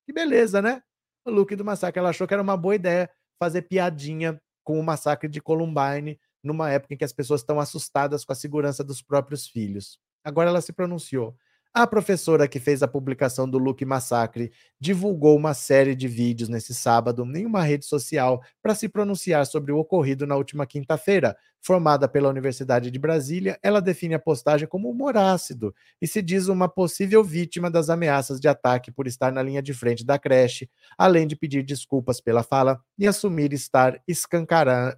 Que beleza, né? o look do massacre. Ela achou que era uma boa ideia fazer piadinha com o massacre de Columbine, numa época em que as pessoas estão assustadas com a segurança dos próprios filhos. Agora ela se pronunciou. A professora que fez a publicação do Look Massacre divulgou uma série de vídeos nesse sábado em uma rede social para se pronunciar sobre o ocorrido na última quinta-feira. Formada pela Universidade de Brasília, ela define a postagem como humor ácido e se diz uma possível vítima das ameaças de ataque por estar na linha de frente da creche, além de pedir desculpas pela fala e assumir estar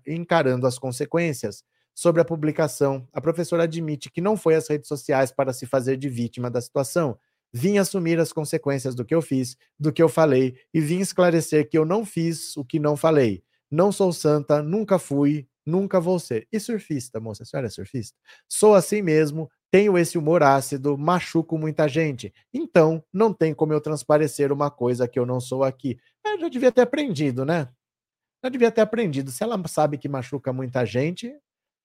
encarando as consequências. Sobre a publicação, a professora admite que não foi às redes sociais para se fazer de vítima da situação. Vim assumir as consequências do que eu fiz, do que eu falei, e vim esclarecer que eu não fiz o que não falei. Não sou santa, nunca fui, nunca vou ser. E surfista, moça, a senhora é surfista? Sou assim mesmo, tenho esse humor ácido, machuco muita gente. Então, não tem como eu transparecer uma coisa que eu não sou aqui. Eu já devia ter aprendido, né? Já devia ter aprendido. Se ela sabe que machuca muita gente,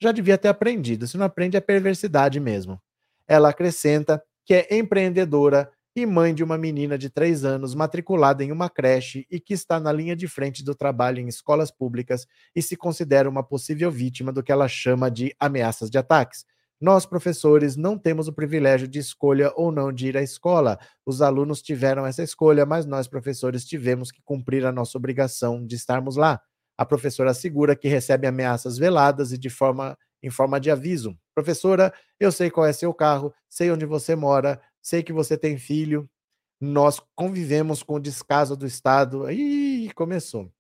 já devia ter aprendido. Se não aprende, é perversidade mesmo. Ela acrescenta que é empreendedora e mãe de uma menina de três anos matriculada em uma creche e que está na linha de frente do trabalho em escolas públicas e se considera uma possível vítima do que ela chama de ameaças de ataques. Nós, professores, não temos o privilégio de escolha ou não de ir à escola. Os alunos tiveram essa escolha, mas nós, professores, tivemos que cumprir a nossa obrigação de estarmos lá. A professora assegura que recebe ameaças veladas e de forma em forma de aviso. Professora, eu sei qual é seu carro, sei onde você mora, sei que você tem filho. Nós convivemos com o descaso do Estado. Ih, começou.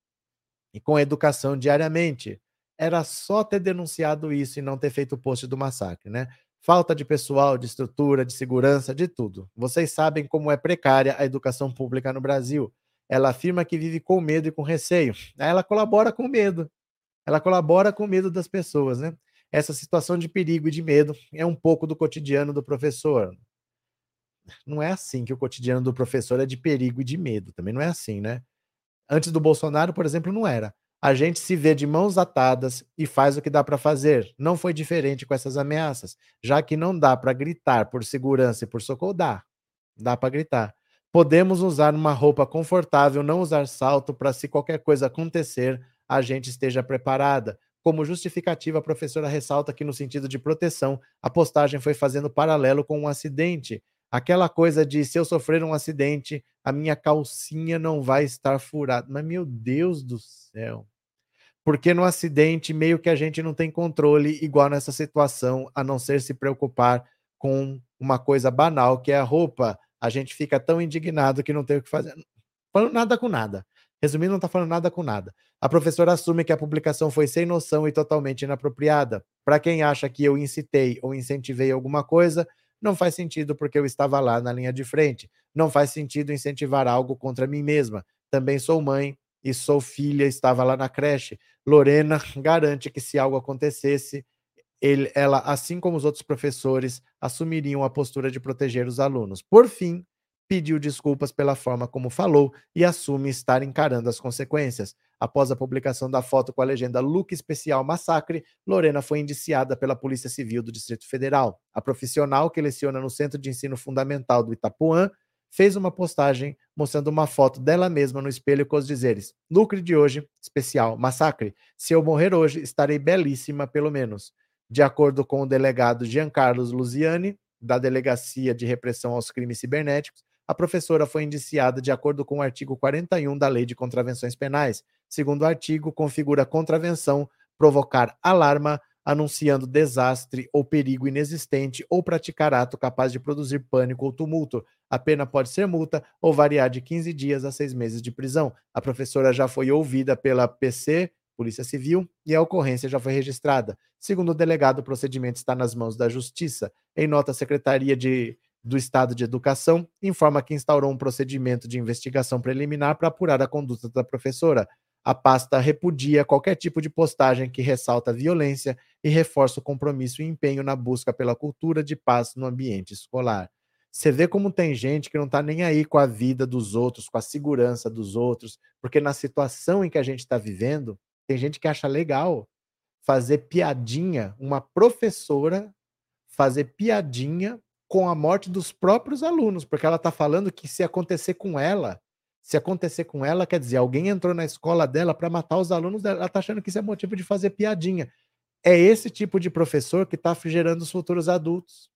E com a educação diariamente. Era só ter denunciado isso e não ter feito o post do massacre, né? Falta de pessoal, de estrutura, de segurança, de tudo. Vocês sabem como é precária a educação pública no Brasil. Ela afirma que vive com medo e com receio. Ela colabora com medo. Ela colabora com o medo das pessoas, né? Essa situação de perigo e de medo é um pouco do cotidiano do professor. Não é assim que o cotidiano do professor é de perigo e de medo. Também não é assim, né? Antes do Bolsonaro, por exemplo, não era. A gente se vê de mãos atadas e faz o que dá para fazer. Não foi diferente com essas ameaças, já que não dá para gritar por segurança e por socorro, dá. Dá para gritar. Podemos usar uma roupa confortável, não usar salto para se qualquer coisa acontecer, a gente esteja preparada. Como justificativa, a professora ressalta que, no sentido de proteção, a postagem foi fazendo paralelo com um acidente. Aquela coisa de se eu sofrer um acidente, a minha calcinha não vai estar furada. Mas, meu Deus do céu. Porque no acidente, meio que a gente não tem controle, igual nessa situação, a não ser se preocupar com uma coisa banal, que é a roupa a gente fica tão indignado que não tem o que fazer. Falando nada com nada. Resumindo, não está falando nada com nada. A professora assume que a publicação foi sem noção e totalmente inapropriada. Para quem acha que eu incitei ou incentivei alguma coisa, não faz sentido porque eu estava lá na linha de frente. Não faz sentido incentivar algo contra mim mesma. Também sou mãe e sou filha, estava lá na creche. Lorena garante que se algo acontecesse, ele, ela, assim como os outros professores, assumiriam a postura de proteger os alunos. Por fim, pediu desculpas pela forma como falou e assume estar encarando as consequências. Após a publicação da foto com a legenda Look Especial Massacre, Lorena foi indiciada pela Polícia Civil do Distrito Federal. A profissional, que leciona no Centro de Ensino Fundamental do Itapuã, fez uma postagem mostrando uma foto dela mesma no espelho com os dizeres: Lucre de hoje, especial, massacre. Se eu morrer hoje, estarei belíssima, pelo menos. De acordo com o delegado Giancarlo Luziani, da Delegacia de Repressão aos Crimes Cibernéticos, a professora foi indiciada de acordo com o artigo 41 da Lei de Contravenções Penais. Segundo o artigo, configura contravenção provocar alarma, anunciando desastre ou perigo inexistente ou praticar ato capaz de produzir pânico ou tumulto. A pena pode ser multa ou variar de 15 dias a seis meses de prisão. A professora já foi ouvida pela PC, Polícia Civil, e a ocorrência já foi registrada. Segundo o delegado, o procedimento está nas mãos da Justiça. Em nota, a Secretaria de, do Estado de Educação informa que instaurou um procedimento de investigação preliminar para apurar a conduta da professora. A pasta repudia qualquer tipo de postagem que ressalta violência e reforça o compromisso e empenho na busca pela cultura de paz no ambiente escolar. Você vê como tem gente que não está nem aí com a vida dos outros, com a segurança dos outros, porque na situação em que a gente está vivendo, tem gente que acha legal fazer piadinha, uma professora fazer piadinha com a morte dos próprios alunos, porque ela está falando que se acontecer com ela, se acontecer com ela, quer dizer, alguém entrou na escola dela para matar os alunos dela. Ela está achando que isso é motivo de fazer piadinha. É esse tipo de professor que está gerando os futuros adultos.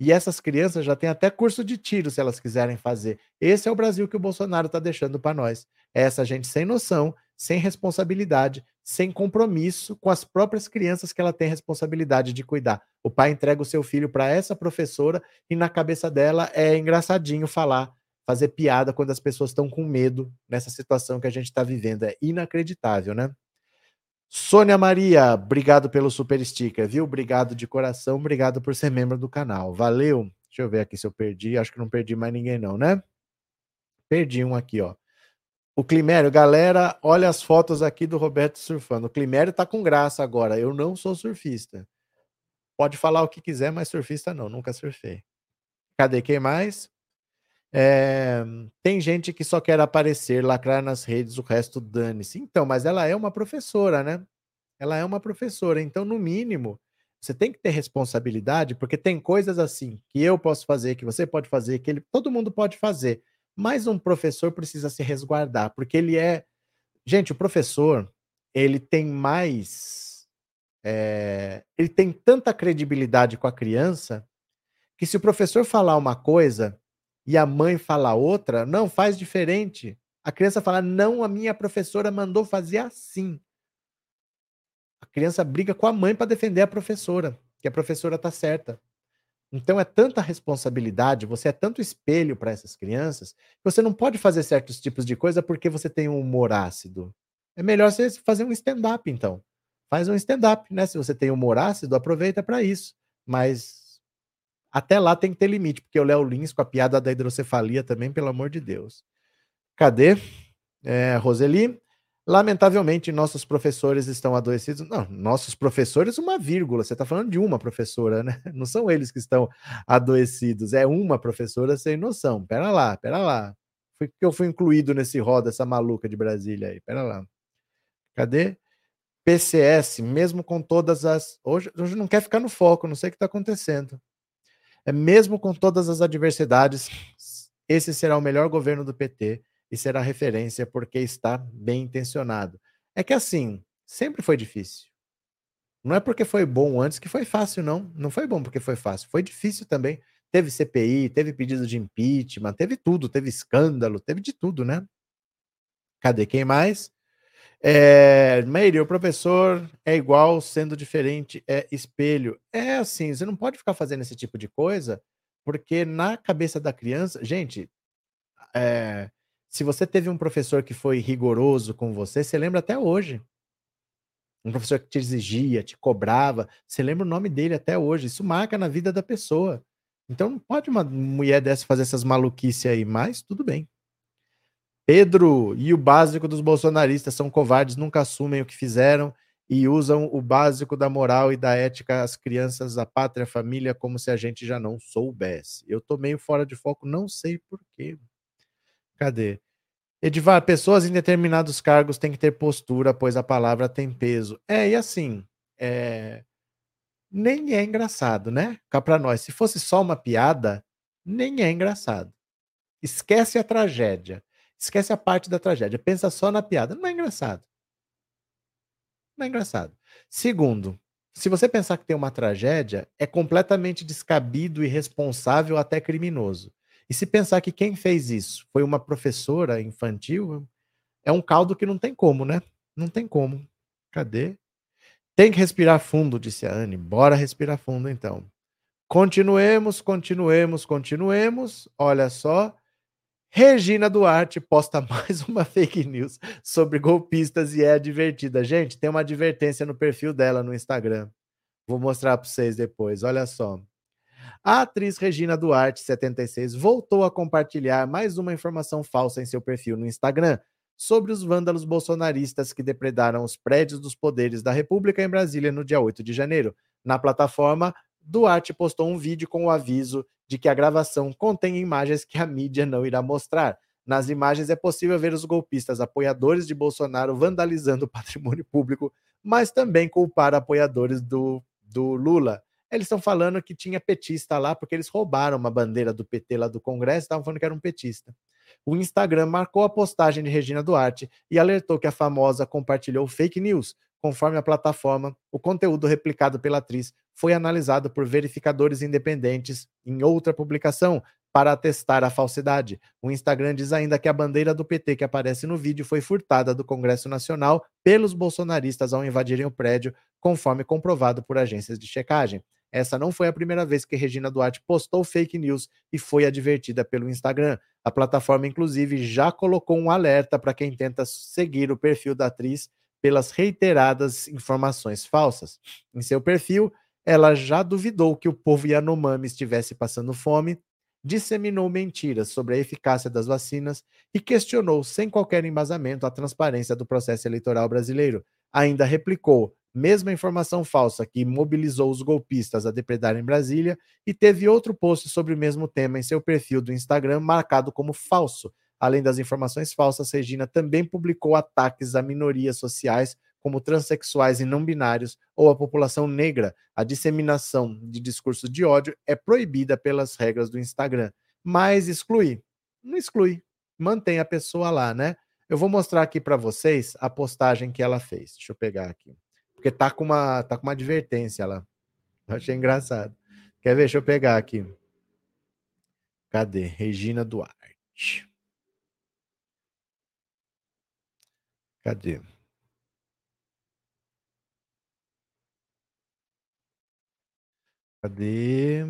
E essas crianças já têm até curso de tiro, se elas quiserem fazer. Esse é o Brasil que o Bolsonaro está deixando para nós. É essa gente sem noção, sem responsabilidade, sem compromisso com as próprias crianças que ela tem responsabilidade de cuidar. O pai entrega o seu filho para essa professora e na cabeça dela é engraçadinho falar fazer piada quando as pessoas estão com medo nessa situação que a gente está vivendo. É inacreditável, né? Sônia Maria, obrigado pelo super sticker, viu? Obrigado de coração, obrigado por ser membro do canal. Valeu. Deixa eu ver aqui se eu perdi. Acho que não perdi mais ninguém, não, né? Perdi um aqui, ó. O Climério, galera, olha as fotos aqui do Roberto surfando. O Climério tá com graça agora. Eu não sou surfista. Pode falar o que quiser, mas surfista não, nunca surfei. Cadê quem mais? É, tem gente que só quer aparecer, lacrar nas redes, o resto dane-se. Então, mas ela é uma professora, né? Ela é uma professora, então, no mínimo, você tem que ter responsabilidade, porque tem coisas assim que eu posso fazer, que você pode fazer, que ele, todo mundo pode fazer. Mas um professor precisa se resguardar, porque ele é. Gente, o professor, ele tem mais. É, ele tem tanta credibilidade com a criança que se o professor falar uma coisa, e a mãe fala outra, não, faz diferente. A criança fala, não, a minha professora mandou fazer assim. A criança briga com a mãe para defender a professora, que a professora está certa. Então é tanta responsabilidade, você é tanto espelho para essas crianças, que você não pode fazer certos tipos de coisa porque você tem um humor ácido. É melhor você fazer um stand-up, então. Faz um stand-up, né? Se você tem humor ácido, aproveita para isso. Mas até lá tem que ter limite, porque o Léo Lins com a piada da hidrocefalia também, pelo amor de Deus. Cadê? É, Roseli, lamentavelmente nossos professores estão adoecidos. Não, nossos professores, uma vírgula. Você está falando de uma professora, né? Não são eles que estão adoecidos, é uma professora sem noção. Pera lá, pera lá. Foi que eu fui incluído nesse roda, essa maluca de Brasília aí. Pera lá. Cadê? PCS, mesmo com todas as. Hoje, hoje não quer ficar no foco, não sei o que está acontecendo. É, mesmo com todas as adversidades, esse será o melhor governo do PT e será referência porque está bem intencionado. É que assim, sempre foi difícil. Não é porque foi bom antes que foi fácil, não. Não foi bom porque foi fácil. Foi difícil também. Teve CPI, teve pedido de impeachment, teve tudo, teve escândalo, teve de tudo, né? Cadê quem mais? É, Meire, o professor é igual, sendo diferente é espelho. É assim, você não pode ficar fazendo esse tipo de coisa, porque na cabeça da criança, gente, é, se você teve um professor que foi rigoroso com você, você lembra até hoje. Um professor que te exigia, te cobrava, você lembra o nome dele até hoje. Isso marca na vida da pessoa. Então não pode uma mulher dessa fazer essas maluquices aí, mas tudo bem. Pedro e o básico dos bolsonaristas são covardes, nunca assumem o que fizeram e usam o básico da moral e da ética às crianças, a pátria, a família, como se a gente já não soubesse. Eu tô meio fora de foco, não sei porquê. Cadê? Edivar, pessoas em determinados cargos têm que ter postura, pois a palavra tem peso. É, e assim, é... nem é engraçado, né? Cá pra nós. Se fosse só uma piada, nem é engraçado. Esquece a tragédia. Esquece a parte da tragédia. Pensa só na piada. Não é engraçado. Não é engraçado. Segundo, se você pensar que tem uma tragédia, é completamente descabido, irresponsável, até criminoso. E se pensar que quem fez isso foi uma professora infantil, é um caldo que não tem como, né? Não tem como. Cadê? Tem que respirar fundo, disse a Anne. Bora respirar fundo, então. Continuemos, continuemos, continuemos. Olha só. Regina Duarte posta mais uma fake news sobre golpistas e é divertida. Gente, tem uma advertência no perfil dela no Instagram. Vou mostrar para vocês depois. Olha só. A atriz Regina Duarte, 76, voltou a compartilhar mais uma informação falsa em seu perfil no Instagram sobre os vândalos bolsonaristas que depredaram os prédios dos poderes da República em Brasília no dia 8 de janeiro. Na plataforma, Duarte postou um vídeo com o aviso de que a gravação contém imagens que a mídia não irá mostrar. Nas imagens é possível ver os golpistas apoiadores de Bolsonaro vandalizando o patrimônio público, mas também culpar apoiadores do, do Lula. Eles estão falando que tinha petista lá porque eles roubaram uma bandeira do PT lá do Congresso estavam falando que era um petista. O Instagram marcou a postagem de Regina Duarte e alertou que a famosa compartilhou fake news. Conforme a plataforma, o conteúdo replicado pela atriz foi analisado por verificadores independentes em outra publicação para atestar a falsidade. O Instagram diz ainda que a bandeira do PT que aparece no vídeo foi furtada do Congresso Nacional pelos bolsonaristas ao invadirem o prédio, conforme comprovado por agências de checagem. Essa não foi a primeira vez que Regina Duarte postou fake news e foi advertida pelo Instagram. A plataforma, inclusive, já colocou um alerta para quem tenta seguir o perfil da atriz pelas reiteradas informações falsas. Em seu perfil, ela já duvidou que o povo Yanomami estivesse passando fome, disseminou mentiras sobre a eficácia das vacinas e questionou, sem qualquer embasamento, a transparência do processo eleitoral brasileiro. Ainda replicou mesma informação falsa que mobilizou os golpistas a depredar em Brasília e teve outro post sobre o mesmo tema em seu perfil do Instagram marcado como falso. Além das informações falsas, Regina também publicou ataques a minorias sociais como transexuais e não binários ou a população negra, a disseminação de discursos de ódio é proibida pelas regras do Instagram. Mas excluir, não exclui, mantém a pessoa lá, né? Eu vou mostrar aqui para vocês a postagem que ela fez. Deixa eu pegar aqui. Porque tá com uma, tá com uma advertência lá. Eu achei engraçado. Quer ver? Deixa eu pegar aqui. Cadê? Regina Duarte. Cadê? Cadê?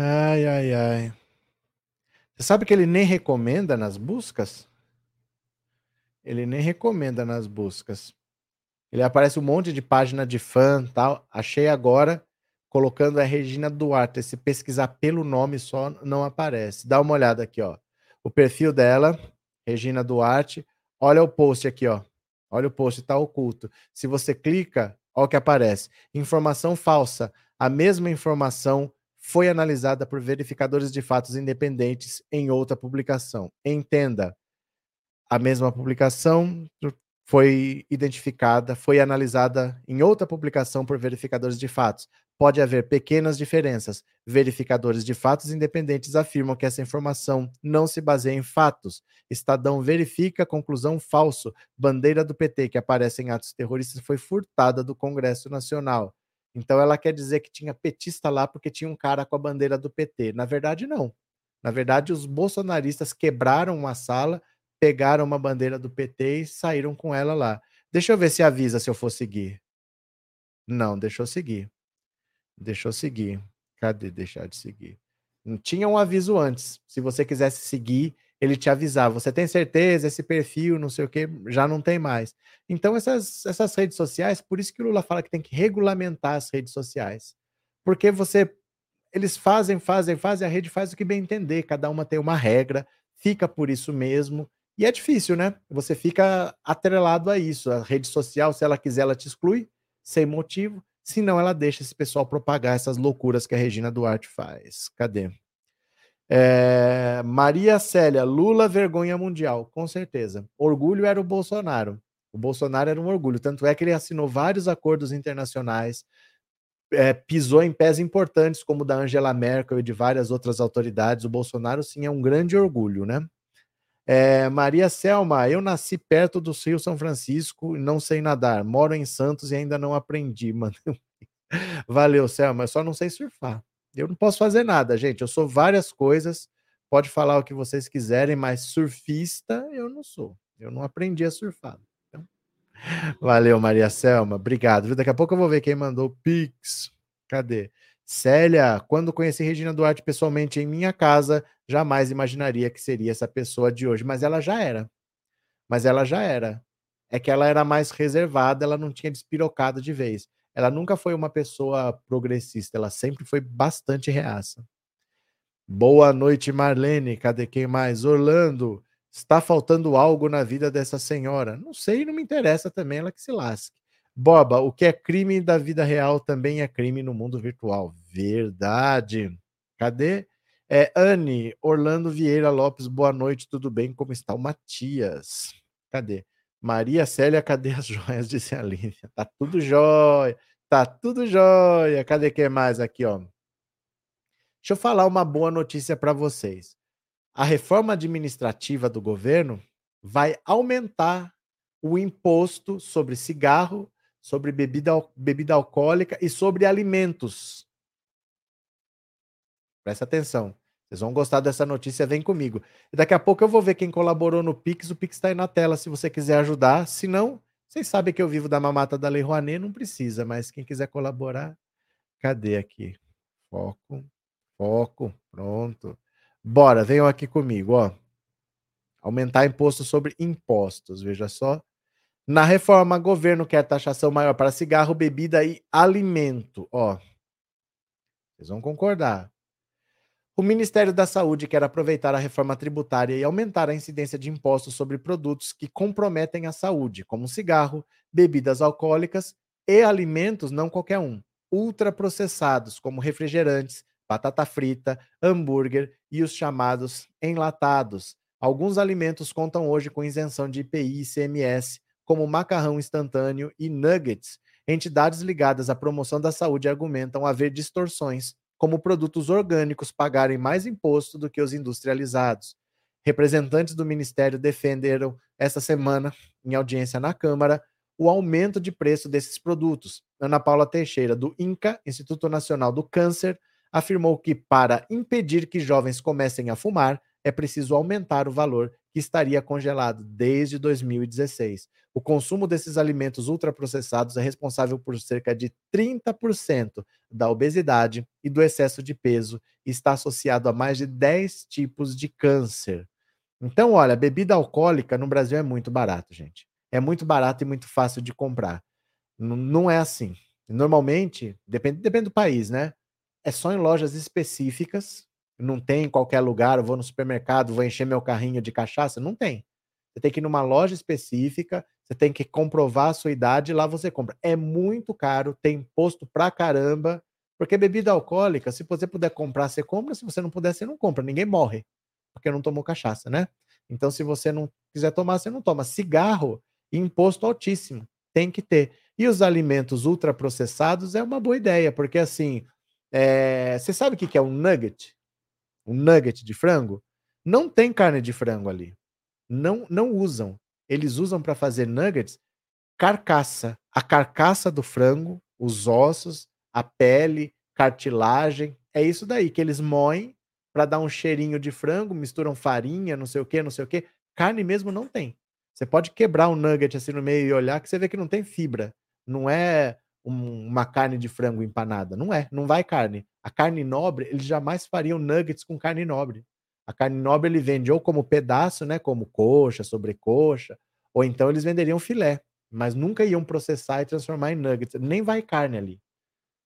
Ai, ai, ai. Você sabe que ele nem recomenda nas buscas? Ele nem recomenda nas buscas. Ele aparece um monte de página de fã, tal. Achei agora colocando a Regina Duarte. Se pesquisar pelo nome só, não aparece. Dá uma olhada aqui, ó. O perfil dela, Regina Duarte. Olha o post aqui, ó. Olha o post, está oculto. Se você clica, olha o que aparece. Informação falsa. A mesma informação foi analisada por verificadores de fatos independentes em outra publicação. Entenda, a mesma publicação foi identificada, foi analisada em outra publicação por verificadores de fatos pode haver pequenas diferenças. Verificadores de fatos independentes afirmam que essa informação não se baseia em fatos. Estadão verifica conclusão falso. Bandeira do PT que aparece em atos terroristas foi furtada do Congresso Nacional. Então ela quer dizer que tinha petista lá porque tinha um cara com a bandeira do PT. Na verdade, não. Na verdade, os bolsonaristas quebraram uma sala, pegaram uma bandeira do PT e saíram com ela lá. Deixa eu ver se avisa se eu for seguir. Não, deixa eu seguir. Deixa eu seguir. Cadê deixar de seguir? Não tinha um aviso antes. Se você quisesse seguir, ele te avisava. Você tem certeza? Esse perfil, não sei o que, já não tem mais. Então, essas, essas redes sociais, por isso que o Lula fala que tem que regulamentar as redes sociais. Porque você. Eles fazem, fazem, fazem, a rede faz o que bem entender. Cada uma tem uma regra, fica por isso mesmo. E é difícil, né? Você fica atrelado a isso. A rede social, se ela quiser, ela te exclui, sem motivo. Senão ela deixa esse pessoal propagar essas loucuras que a Regina Duarte faz. Cadê? É, Maria Célia, Lula vergonha mundial, com certeza. Orgulho era o Bolsonaro. O Bolsonaro era um orgulho, tanto é que ele assinou vários acordos internacionais, é, pisou em pés importantes, como o da Angela Merkel e de várias outras autoridades. O Bolsonaro, sim, é um grande orgulho, né? É, Maria Selma, eu nasci perto do Rio São Francisco e não sei nadar. Moro em Santos e ainda não aprendi, mano. Valeu, Selma. Eu só não sei surfar. Eu não posso fazer nada, gente. Eu sou várias coisas. Pode falar o que vocês quiserem, mas surfista eu não sou. Eu não aprendi a surfar. Então... Valeu, Maria Selma. Obrigado. Daqui a pouco eu vou ver quem mandou Pix. Cadê? Célia, quando conheci Regina Duarte pessoalmente em minha casa, jamais imaginaria que seria essa pessoa de hoje. Mas ela já era. Mas ela já era. É que ela era mais reservada, ela não tinha despirocado de vez ela nunca foi uma pessoa progressista, ela sempre foi bastante reaça. Boa noite, Marlene. Cadê quem mais? Orlando, está faltando algo na vida dessa senhora? Não sei, não me interessa também, ela que se lasque. Boba, o que é crime da vida real também é crime no mundo virtual. Verdade. Cadê? É, Anne, Orlando Vieira Lopes, boa noite, tudo bem? Como está o Matias? Cadê? Maria Célia, cadê as joias? Disse a Lívia. Tá tudo jóia. Tá tudo jóia. Cadê quem mais aqui, ó? Deixa eu falar uma boa notícia para vocês. A reforma administrativa do governo vai aumentar o imposto sobre cigarro, sobre bebida, bebida alcoólica e sobre alimentos. Presta atenção. Vocês vão gostar dessa notícia, vem comigo. Daqui a pouco eu vou ver quem colaborou no Pix. O Pix está aí na tela se você quiser ajudar. Se não, vocês sabem que eu vivo da mamata da Lei Rouanet, não precisa, mas quem quiser colaborar, cadê aqui? Foco, foco, pronto. Bora, venham aqui comigo, ó. Aumentar imposto sobre impostos, veja só. Na reforma, governo quer taxação maior para cigarro, bebida e alimento, ó. Vocês vão concordar. O Ministério da Saúde quer aproveitar a reforma tributária e aumentar a incidência de impostos sobre produtos que comprometem a saúde, como cigarro, bebidas alcoólicas e alimentos, não qualquer um, ultraprocessados, como refrigerantes, batata frita, hambúrguer e os chamados enlatados. Alguns alimentos contam hoje com isenção de IPI e ICMS, como macarrão instantâneo e nuggets. Entidades ligadas à promoção da saúde argumentam haver distorções como produtos orgânicos pagarem mais imposto do que os industrializados. Representantes do Ministério defenderam esta semana, em audiência na Câmara, o aumento de preço desses produtos. Ana Paula Teixeira, do INCA, Instituto Nacional do Câncer, afirmou que, para impedir que jovens comecem a fumar, é preciso aumentar o valor que estaria congelado desde 2016. O consumo desses alimentos ultraprocessados é responsável por cerca de 30% da obesidade e do excesso de peso e está associado a mais de 10 tipos de câncer. Então, olha, bebida alcoólica no Brasil é muito barato, gente. É muito barato e muito fácil de comprar. N não é assim. Normalmente, depende, depende do país, né? É só em lojas específicas, não tem em qualquer lugar. Eu vou no supermercado, vou encher meu carrinho de cachaça. Não tem. Você tem que ir numa loja específica, você tem que comprovar a sua idade lá você compra. É muito caro, tem imposto pra caramba, porque bebida alcoólica, se você puder comprar, você compra, se você não puder, você não compra. Ninguém morre, porque não tomou cachaça, né? Então, se você não quiser tomar, você não toma. Cigarro, imposto altíssimo, tem que ter. E os alimentos ultraprocessados é uma boa ideia, porque assim, é... você sabe o que é um nugget? Um nugget de frango? Não tem carne de frango ali. Não, não usam eles usam para fazer nuggets carcaça, a carcaça do frango, os ossos, a pele, cartilagem, é isso daí que eles moem para dar um cheirinho de frango, misturam farinha, não sei o que, não sei o que. Carne mesmo não tem. Você pode quebrar um nugget assim no meio e olhar que você vê que não tem fibra. Não é um, uma carne de frango empanada. Não é, não vai carne. A carne nobre, eles jamais fariam nuggets com carne nobre. A carne nobre ele vende ou como pedaço, né, como coxa, sobrecoxa, ou então eles venderiam filé, mas nunca iam processar e transformar em nuggets. Nem vai carne ali.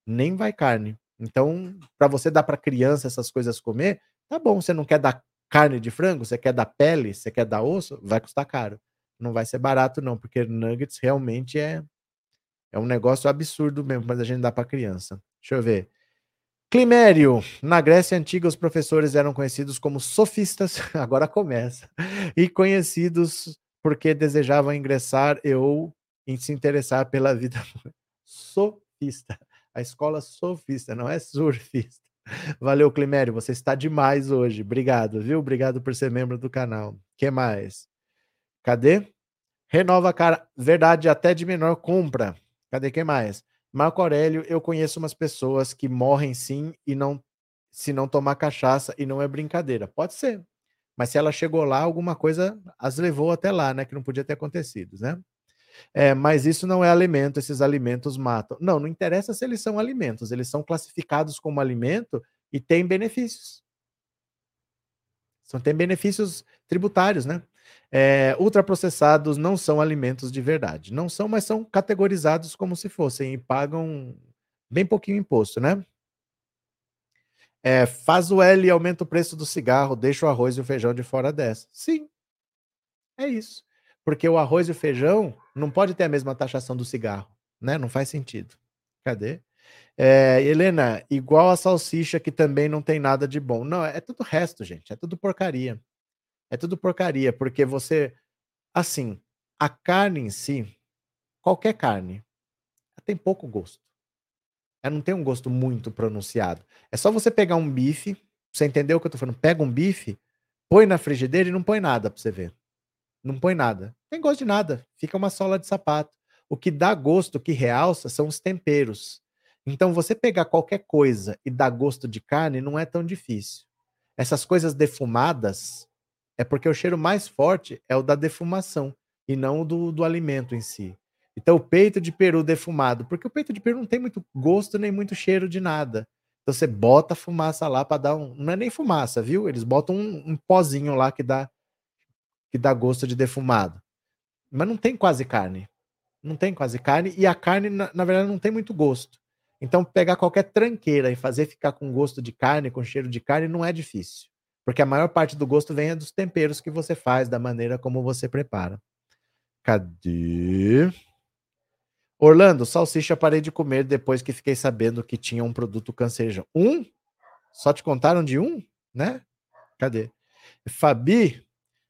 Nem vai carne. Então, para você dar para criança essas coisas comer, tá bom, você não quer dar carne de frango, você quer dar pele, você quer dar osso, vai custar caro. Não vai ser barato não, porque nuggets realmente é é um negócio absurdo mesmo, mas a gente dá para criança. Deixa eu ver. Climério, na Grécia Antiga, os professores eram conhecidos como sofistas, agora começa, e conhecidos porque desejavam ingressar e ou se interessar pela vida. Sofista, a escola sofista, não é surfista. Valeu, Climério, você está demais hoje. Obrigado, viu? Obrigado por ser membro do canal. que mais? Cadê? Renova cara. Verdade, até de menor compra. Cadê quem mais? Marco Aurélio, eu conheço umas pessoas que morrem sim e não se não tomar cachaça e não é brincadeira. Pode ser. Mas se ela chegou lá, alguma coisa as levou até lá, né? Que não podia ter acontecido, né? É, mas isso não é alimento, esses alimentos matam. Não, não interessa se eles são alimentos, eles são classificados como alimento e têm benefícios. São, tem benefícios tributários, né? É, ultraprocessados não são alimentos de verdade. Não são, mas são categorizados como se fossem e pagam bem pouquinho imposto, né? É, faz o L e aumenta o preço do cigarro, deixa o arroz e o feijão de fora dessa. Sim, é isso. Porque o arroz e o feijão não pode ter a mesma taxação do cigarro, né? Não faz sentido. Cadê? É, Helena, igual a salsicha que também não tem nada de bom. Não, é tudo resto, gente. É tudo porcaria. É tudo porcaria, porque você. Assim, a carne em si, qualquer carne, tem pouco gosto. Ela não tem um gosto muito pronunciado. É só você pegar um bife, você entendeu o que eu tô falando? Pega um bife, põe na frigideira e não põe nada pra você ver. Não põe nada. Tem gosto de nada. Fica uma sola de sapato. O que dá gosto, o que realça, são os temperos. Então, você pegar qualquer coisa e dar gosto de carne não é tão difícil. Essas coisas defumadas, é porque o cheiro mais forte é o da defumação e não o do, do alimento em si. Então, o peito de peru defumado, porque o peito de peru não tem muito gosto nem muito cheiro de nada. Então, você bota fumaça lá para dar um. Não é nem fumaça, viu? Eles botam um, um pozinho lá que dá, que dá gosto de defumado. Mas não tem quase carne. Não tem quase carne. E a carne, na, na verdade, não tem muito gosto. Então, pegar qualquer tranqueira e fazer ficar com gosto de carne, com cheiro de carne, não é difícil. Porque a maior parte do gosto vem dos temperos que você faz, da maneira como você prepara. Cadê? Orlando, salsicha parei de comer depois que fiquei sabendo que tinha um produto cancerígeno. Um? Só te contaram de um? Né? Cadê? Fabi,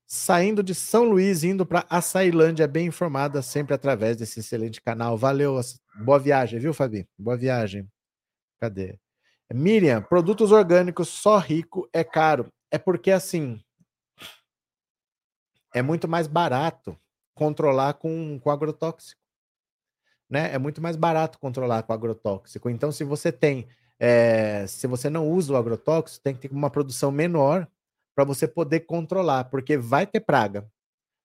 saindo de São Luís, indo para Açailândia, bem informada sempre através desse excelente canal. Valeu, boa viagem, viu, Fabi? Boa viagem. Cadê? Miriam, produtos orgânicos só rico é caro é porque assim é muito mais barato controlar com, com agrotóxico. Né? É muito mais barato controlar com agrotóxico. Então, se você tem, é, se você não usa o agrotóxico, tem que ter uma produção menor para você poder controlar, porque vai ter praga.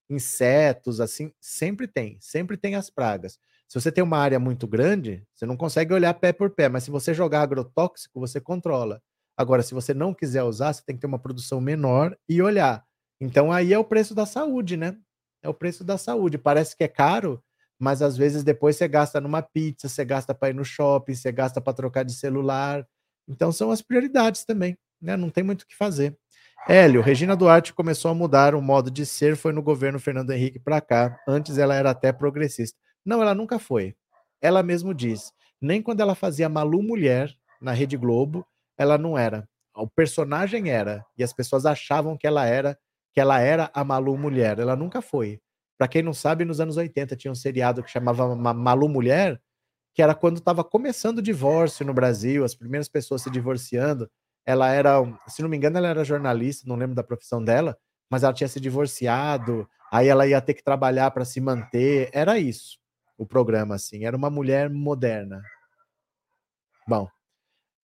Insetos, assim, sempre tem, sempre tem as pragas. Se você tem uma área muito grande, você não consegue olhar pé por pé, mas se você jogar agrotóxico, você controla. Agora, se você não quiser usar, você tem que ter uma produção menor e olhar. Então, aí é o preço da saúde, né? É o preço da saúde. Parece que é caro, mas às vezes depois você gasta numa pizza, você gasta para ir no shopping, você gasta para trocar de celular. Então, são as prioridades também, né? Não tem muito o que fazer. Hélio, Regina Duarte começou a mudar o modo de ser, foi no governo Fernando Henrique para cá. Antes ela era até progressista. Não, ela nunca foi. Ela mesmo diz. Nem quando ela fazia Malu Mulher na Rede Globo, ela não era. O personagem era, e as pessoas achavam que ela era, que ela era a Malu Mulher. Ela nunca foi. Para quem não sabe, nos anos 80 tinha um seriado que chamava Malu Mulher, que era quando estava começando o divórcio no Brasil, as primeiras pessoas se divorciando. Ela era, se não me engano, ela era jornalista, não lembro da profissão dela, mas ela tinha se divorciado, aí ela ia ter que trabalhar para se manter. Era isso, o programa, assim. Era uma mulher moderna. Bom,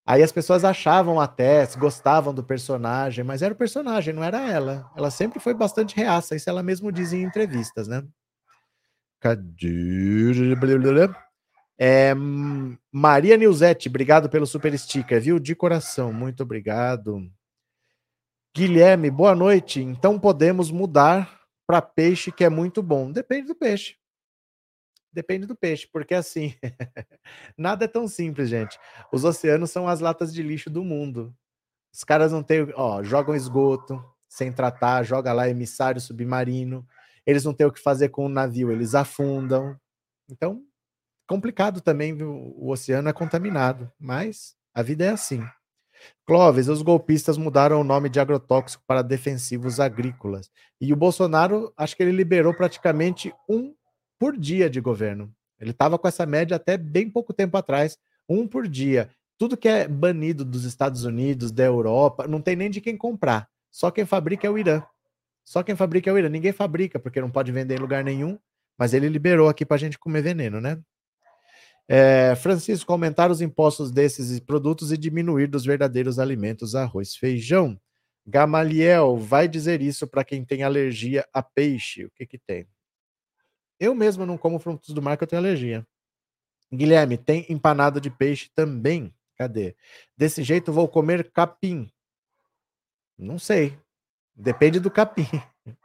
Aí as pessoas achavam até, gostavam do personagem, mas era o personagem, não era ela. Ela sempre foi bastante reaça, isso ela mesmo diz em entrevistas, né? É, Maria Nilzete, obrigado pelo super sticker, viu? De coração, muito obrigado. Guilherme, boa noite. Então podemos mudar para peixe, que é muito bom. Depende do peixe. Depende do peixe, porque assim, nada é tão simples, gente. Os oceanos são as latas de lixo do mundo. Os caras não têm, ó, jogam esgoto sem tratar, joga lá emissário submarino. Eles não têm o que fazer com o navio, eles afundam. Então, complicado também, o oceano é contaminado, mas a vida é assim. Clóvis, os golpistas mudaram o nome de agrotóxico para defensivos agrícolas. E o Bolsonaro, acho que ele liberou praticamente um por dia de governo. Ele estava com essa média até bem pouco tempo atrás, um por dia. Tudo que é banido dos Estados Unidos, da Europa, não tem nem de quem comprar. Só quem fabrica é o Irã. Só quem fabrica é o Irã. Ninguém fabrica, porque não pode vender em lugar nenhum. Mas ele liberou aqui para a gente comer veneno, né? É, Francisco, aumentar os impostos desses produtos e diminuir dos verdadeiros alimentos, arroz, feijão. Gamaliel, vai dizer isso para quem tem alergia a peixe. O que que tem? Eu mesmo não como frutos do mar, que eu tenho alergia. Guilherme, tem empanada de peixe também? Cadê? Desse jeito vou comer capim. Não sei. Depende do capim.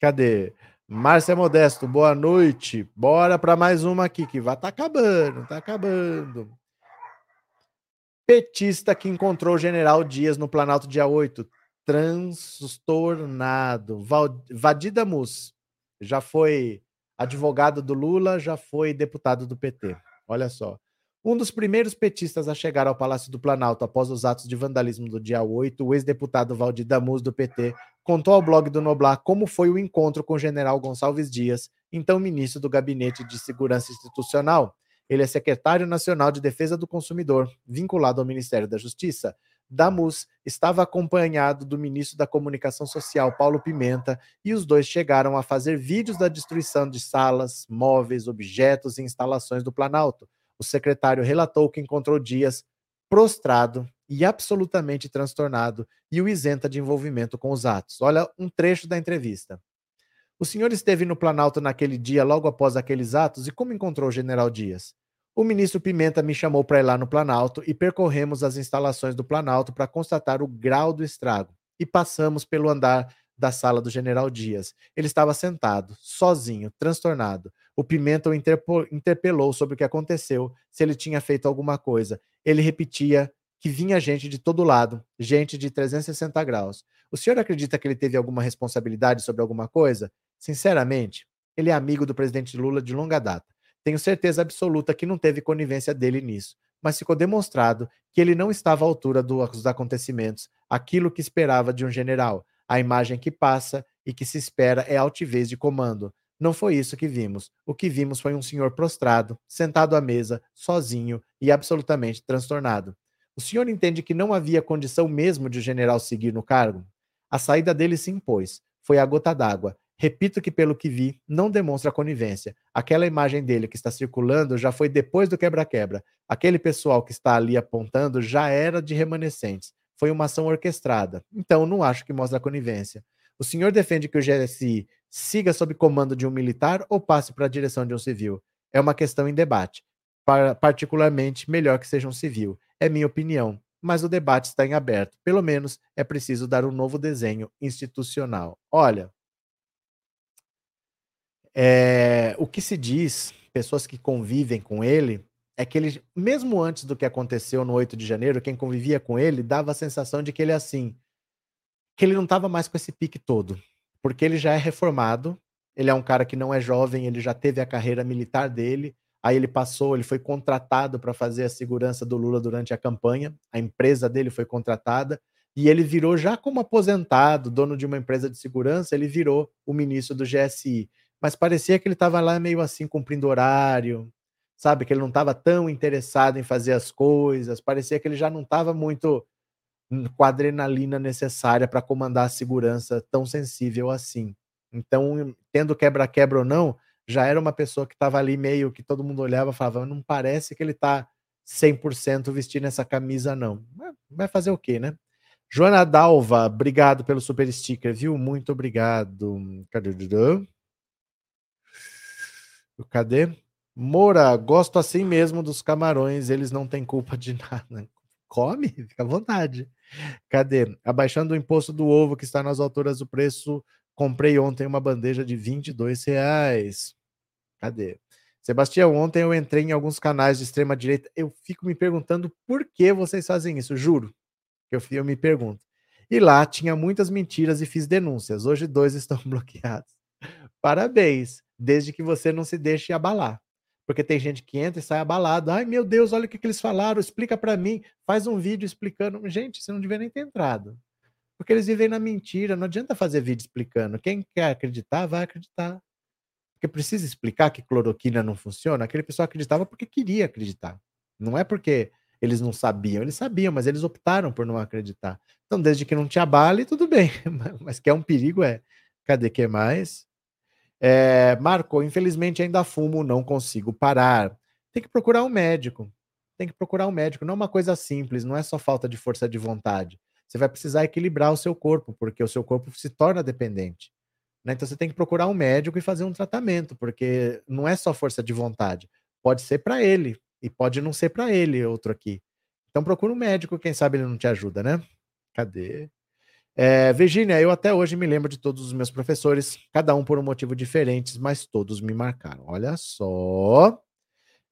Cadê? Márcia Modesto, boa noite. Bora para mais uma aqui, que vai tá acabando, tá acabando. Petista que encontrou o general Dias no Planalto dia 8. Transtornado. Vadida Mus. Já foi advogado do Lula, já foi deputado do PT. Olha só. Um dos primeiros petistas a chegar ao Palácio do Planalto após os atos de vandalismo do dia 8, o ex-deputado Valdir Damus, do PT, contou ao blog do Noblar como foi o encontro com o general Gonçalves Dias, então ministro do Gabinete de Segurança Institucional. Ele é secretário nacional de Defesa do Consumidor, vinculado ao Ministério da Justiça. Damus estava acompanhado do ministro da Comunicação Social, Paulo Pimenta, e os dois chegaram a fazer vídeos da destruição de salas, móveis, objetos e instalações do Planalto o secretário relatou que encontrou Dias prostrado e absolutamente transtornado e o isenta de envolvimento com os atos. Olha um trecho da entrevista. O senhor esteve no Planalto naquele dia, logo após aqueles atos, e como encontrou o general Dias? O ministro Pimenta me chamou para ir lá no Planalto e percorremos as instalações do Planalto para constatar o grau do estrago. E passamos pelo andar da sala do general Dias. Ele estava sentado, sozinho, transtornado. O Pimenta o interpelou sobre o que aconteceu, se ele tinha feito alguma coisa. Ele repetia que vinha gente de todo lado, gente de 360 graus. O senhor acredita que ele teve alguma responsabilidade sobre alguma coisa? Sinceramente, ele é amigo do presidente Lula de longa data. Tenho certeza absoluta que não teve conivência dele nisso, mas ficou demonstrado que ele não estava à altura dos acontecimentos, aquilo que esperava de um general. A imagem que passa e que se espera é altivez de comando. Não foi isso que vimos. O que vimos foi um senhor prostrado, sentado à mesa, sozinho e absolutamente transtornado. O senhor entende que não havia condição mesmo de o general seguir no cargo? A saída dele se impôs. Foi a gota d'água. Repito que, pelo que vi, não demonstra conivência. Aquela imagem dele que está circulando já foi depois do quebra-quebra. Aquele pessoal que está ali apontando já era de remanescentes. Foi uma ação orquestrada. Então, não acho que mostra conivência. O senhor defende que o GSI siga sob comando de um militar ou passe para a direção de um civil? É uma questão em debate. Particularmente, melhor que seja um civil. É minha opinião. Mas o debate está em aberto. Pelo menos é preciso dar um novo desenho institucional. Olha, é, o que se diz, pessoas que convivem com ele, é que ele, mesmo antes do que aconteceu no 8 de janeiro, quem convivia com ele dava a sensação de que ele é assim, que ele não estava mais com esse pique todo, porque ele já é reformado, ele é um cara que não é jovem, ele já teve a carreira militar dele, aí ele passou, ele foi contratado para fazer a segurança do Lula durante a campanha, a empresa dele foi contratada, e ele virou já como aposentado, dono de uma empresa de segurança, ele virou o ministro do GSI. Mas parecia que ele estava lá meio assim cumprindo horário, sabe? Que ele não estava tão interessado em fazer as coisas, parecia que ele já não estava muito com a adrenalina necessária para comandar a segurança tão sensível assim. Então, tendo quebra-quebra ou não, já era uma pessoa que estava ali meio que todo mundo olhava e falava, não parece que ele está 100% vestindo essa camisa, não. Vai fazer o quê, né? Joana Dalva, obrigado pelo super sticker, viu? Muito obrigado. Cadê? Cadê? Moura, gosto assim mesmo dos camarões, eles não têm culpa de nada. Come, fica à vontade. Cadê? Abaixando o imposto do ovo que está nas alturas do preço, comprei ontem uma bandeja de 22 reais. Cadê? Sebastião, ontem eu entrei em alguns canais de extrema direita. Eu fico me perguntando por que vocês fazem isso, juro. Eu, eu me pergunto. E lá tinha muitas mentiras e fiz denúncias. Hoje dois estão bloqueados. Parabéns, desde que você não se deixe abalar. Porque tem gente que entra e sai abalado. Ai, meu Deus, olha o que, que eles falaram, explica para mim, faz um vídeo explicando. Gente, você não devia nem ter entrado. Porque eles vivem na mentira, não adianta fazer vídeo explicando. Quem quer acreditar, vai acreditar. Porque precisa explicar que cloroquina não funciona. Aquele pessoal acreditava porque queria acreditar. Não é porque eles não sabiam, eles sabiam, mas eles optaram por não acreditar. Então, desde que não te abale, tudo bem. Mas que é um perigo, é. Cadê que mais? É, Marco, infelizmente ainda fumo, não consigo parar. Tem que procurar um médico. Tem que procurar um médico. Não é uma coisa simples, não é só falta de força de vontade. Você vai precisar equilibrar o seu corpo, porque o seu corpo se torna dependente. Né? Então você tem que procurar um médico e fazer um tratamento, porque não é só força de vontade. Pode ser para ele, e pode não ser para ele outro aqui. Então procura um médico, quem sabe ele não te ajuda, né? Cadê? É, Virginia, eu até hoje me lembro de todos os meus professores, cada um por um motivo diferente, mas todos me marcaram. Olha só.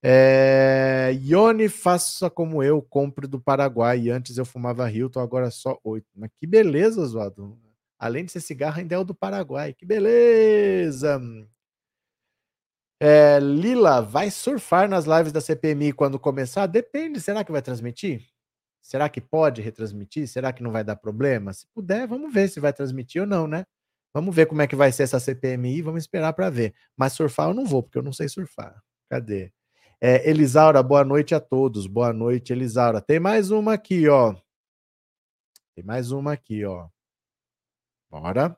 É, Ione, faça como eu, compre do Paraguai. Antes eu fumava Hilton, agora só oito. Mas que beleza, Oswaldo. Além de ser cigarro, ainda é o do Paraguai. Que beleza! É, Lila, vai surfar nas lives da CPMI quando começar? Depende. Será que vai transmitir? Será que pode retransmitir? Será que não vai dar problema? Se puder, vamos ver se vai transmitir ou não, né? Vamos ver como é que vai ser essa CPMI, vamos esperar para ver. Mas surfar eu não vou, porque eu não sei surfar. Cadê? É, Elisaura, boa noite a todos. Boa noite, Elisaura. Tem mais uma aqui, ó. Tem mais uma aqui, ó. Bora.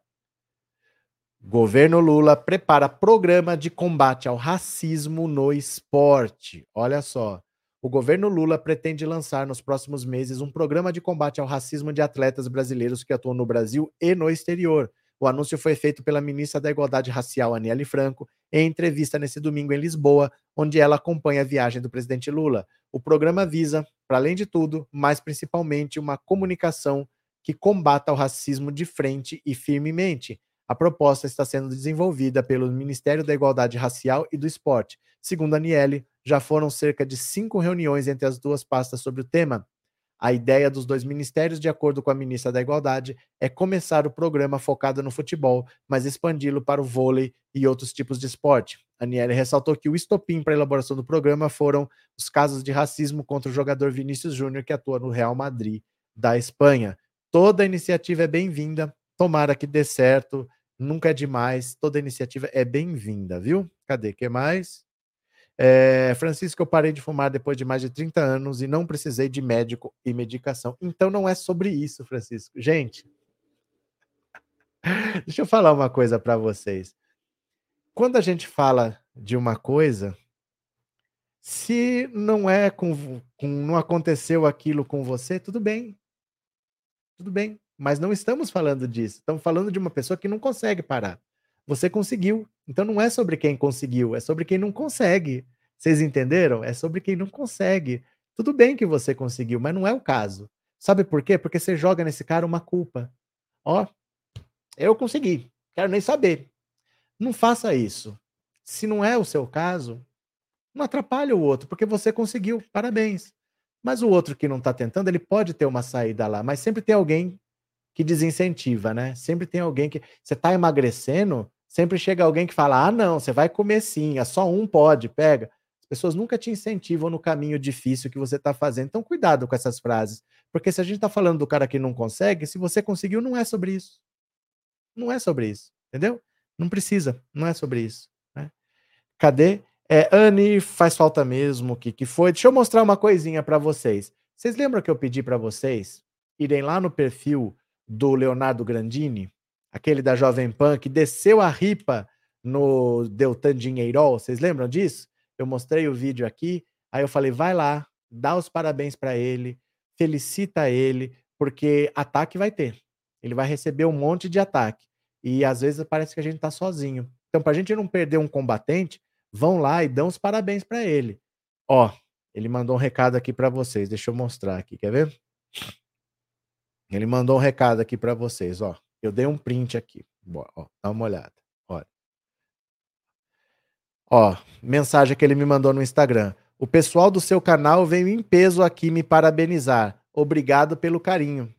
Governo Lula prepara programa de combate ao racismo no esporte. Olha só. O governo Lula pretende lançar nos próximos meses um programa de combate ao racismo de atletas brasileiros que atuam no Brasil e no exterior. O anúncio foi feito pela ministra da Igualdade Racial, Aniele Franco, em entrevista nesse domingo em Lisboa, onde ela acompanha a viagem do presidente Lula. O programa visa, para além de tudo, mas principalmente uma comunicação que combata o racismo de frente e firmemente a proposta está sendo desenvolvida pelo Ministério da Igualdade Racial e do Esporte. Segundo a Aniele, já foram cerca de cinco reuniões entre as duas pastas sobre o tema. A ideia dos dois ministérios, de acordo com a ministra da Igualdade, é começar o programa focado no futebol, mas expandi-lo para o vôlei e outros tipos de esporte. Aniele ressaltou que o estopim para a elaboração do programa foram os casos de racismo contra o jogador Vinícius Júnior, que atua no Real Madrid da Espanha. Toda iniciativa é bem-vinda, tomara que dê certo nunca é demais, toda iniciativa é bem-vinda, viu? Cadê? que mais? É, Francisco, eu parei de fumar depois de mais de 30 anos e não precisei de médico e medicação. Então não é sobre isso, Francisco. Gente, deixa eu falar uma coisa para vocês. Quando a gente fala de uma coisa, se não é com, com não aconteceu aquilo com você, tudo bem. Tudo bem. Mas não estamos falando disso. Estamos falando de uma pessoa que não consegue parar. Você conseguiu. Então não é sobre quem conseguiu, é sobre quem não consegue. Vocês entenderam? É sobre quem não consegue. Tudo bem que você conseguiu, mas não é o caso. Sabe por quê? Porque você joga nesse cara uma culpa. Ó, eu consegui. Quero nem saber. Não faça isso. Se não é o seu caso, não atrapalha o outro, porque você conseguiu. Parabéns. Mas o outro que não está tentando, ele pode ter uma saída lá, mas sempre tem alguém que desincentiva, né? Sempre tem alguém que. Você está emagrecendo, sempre chega alguém que fala: ah, não, você vai comer sim, é só um pode, pega. As pessoas nunca te incentivam no caminho difícil que você está fazendo. Então, cuidado com essas frases. Porque se a gente está falando do cara que não consegue, se você conseguiu, não é sobre isso. Não é sobre isso, entendeu? Não precisa, não é sobre isso. Né? Cadê? É, Anne, faz falta mesmo. O que, que foi? Deixa eu mostrar uma coisinha para vocês. Vocês lembram que eu pedi para vocês irem lá no perfil do Leonardo Grandini, aquele da Jovem Pan, que desceu a ripa no Deltan Dinheirol, vocês lembram disso? Eu mostrei o vídeo aqui, aí eu falei, vai lá, dá os parabéns para ele, felicita ele, porque ataque vai ter. Ele vai receber um monte de ataque. E às vezes parece que a gente tá sozinho. Então, para a gente não perder um combatente, vão lá e dão os parabéns para ele. Ó, ele mandou um recado aqui para vocês. Deixa eu mostrar aqui, quer ver? Ele mandou um recado aqui para vocês, ó. Eu dei um print aqui. Ó, dá uma olhada. Olha. Ó, mensagem que ele me mandou no Instagram. O pessoal do seu canal veio em peso aqui me parabenizar. Obrigado pelo carinho.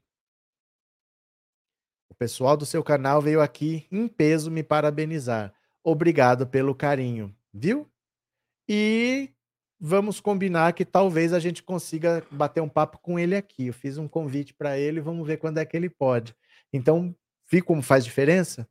O pessoal do seu canal veio aqui em peso me parabenizar. Obrigado pelo carinho. Viu? E vamos combinar que talvez a gente consiga bater um papo com ele aqui. Eu fiz um convite para ele, vamos ver quando é que ele pode. Então, viu como faz diferença?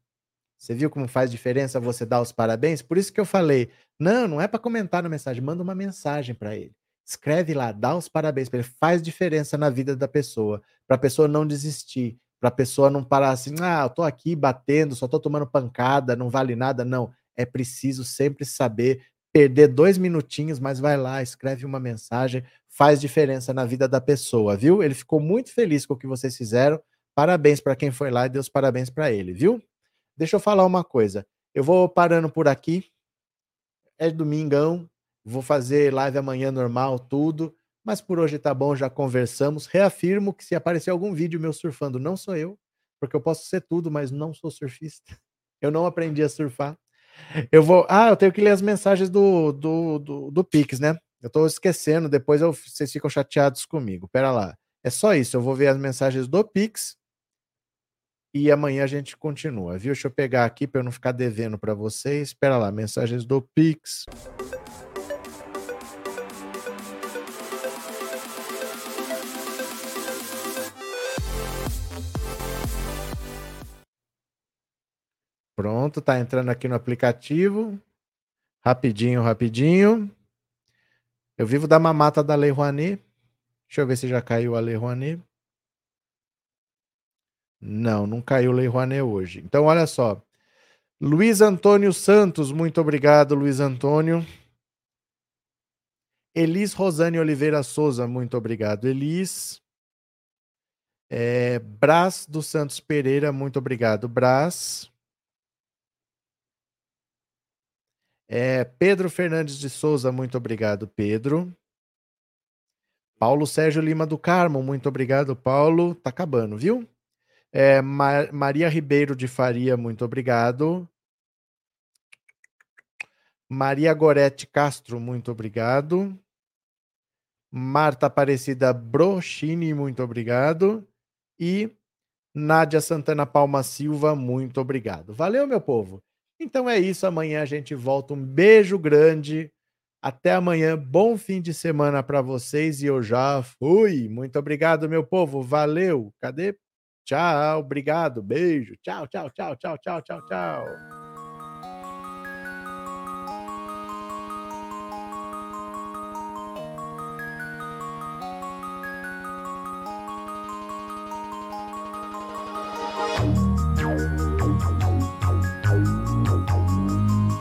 Você viu como faz diferença você dar os parabéns? Por isso que eu falei, não, não é para comentar na mensagem, manda uma mensagem para ele. Escreve lá, dá os parabéns para ele, faz diferença na vida da pessoa, para a pessoa não desistir, para a pessoa não parar assim, ah, eu tô aqui batendo, só tô tomando pancada, não vale nada, não. É preciso sempre saber perder dois minutinhos, mas vai lá, escreve uma mensagem, faz diferença na vida da pessoa, viu? Ele ficou muito feliz com o que vocês fizeram. Parabéns para quem foi lá e deu os parabéns para ele, viu? Deixa eu falar uma coisa. Eu vou parando por aqui. É domingão. Vou fazer live amanhã normal, tudo. Mas por hoje tá bom, já conversamos. Reafirmo que se aparecer algum vídeo meu surfando, não sou eu, porque eu posso ser tudo, mas não sou surfista. Eu não aprendi a surfar. Eu vou. Ah, eu tenho que ler as mensagens do, do, do, do Pix, né? Eu tô esquecendo, depois eu, vocês ficam chateados comigo. Pera lá. É só isso, eu vou ver as mensagens do Pix e amanhã a gente continua, viu? Deixa eu pegar aqui para eu não ficar devendo para vocês. Espera lá, mensagens do Pix. Pronto, tá entrando aqui no aplicativo. Rapidinho, rapidinho. Eu vivo da mamata da Lei Rouanet. Deixa eu ver se já caiu a Lei Rouanet. Não, não caiu Lei Rouanet hoje. Então, olha só. Luiz Antônio Santos, muito obrigado, Luiz Antônio. Elis Rosane Oliveira Souza, muito obrigado, Elis. É, Brás dos Santos Pereira, muito obrigado, Brás. É, Pedro Fernandes de Souza, muito obrigado, Pedro. Paulo Sérgio Lima do Carmo, muito obrigado, Paulo. Tá acabando, viu? É, Ma Maria Ribeiro de Faria, muito obrigado. Maria Gorete Castro, muito obrigado. Marta Aparecida Brochini, muito obrigado. E Nádia Santana Palma Silva, muito obrigado. Valeu, meu povo. Então é isso. Amanhã a gente volta. Um beijo grande. Até amanhã. Bom fim de semana para vocês. E eu já fui. Muito obrigado, meu povo. Valeu. Cadê? Tchau, obrigado, beijo. Tchau, tchau, tchau, tchau, tchau, tchau, tchau.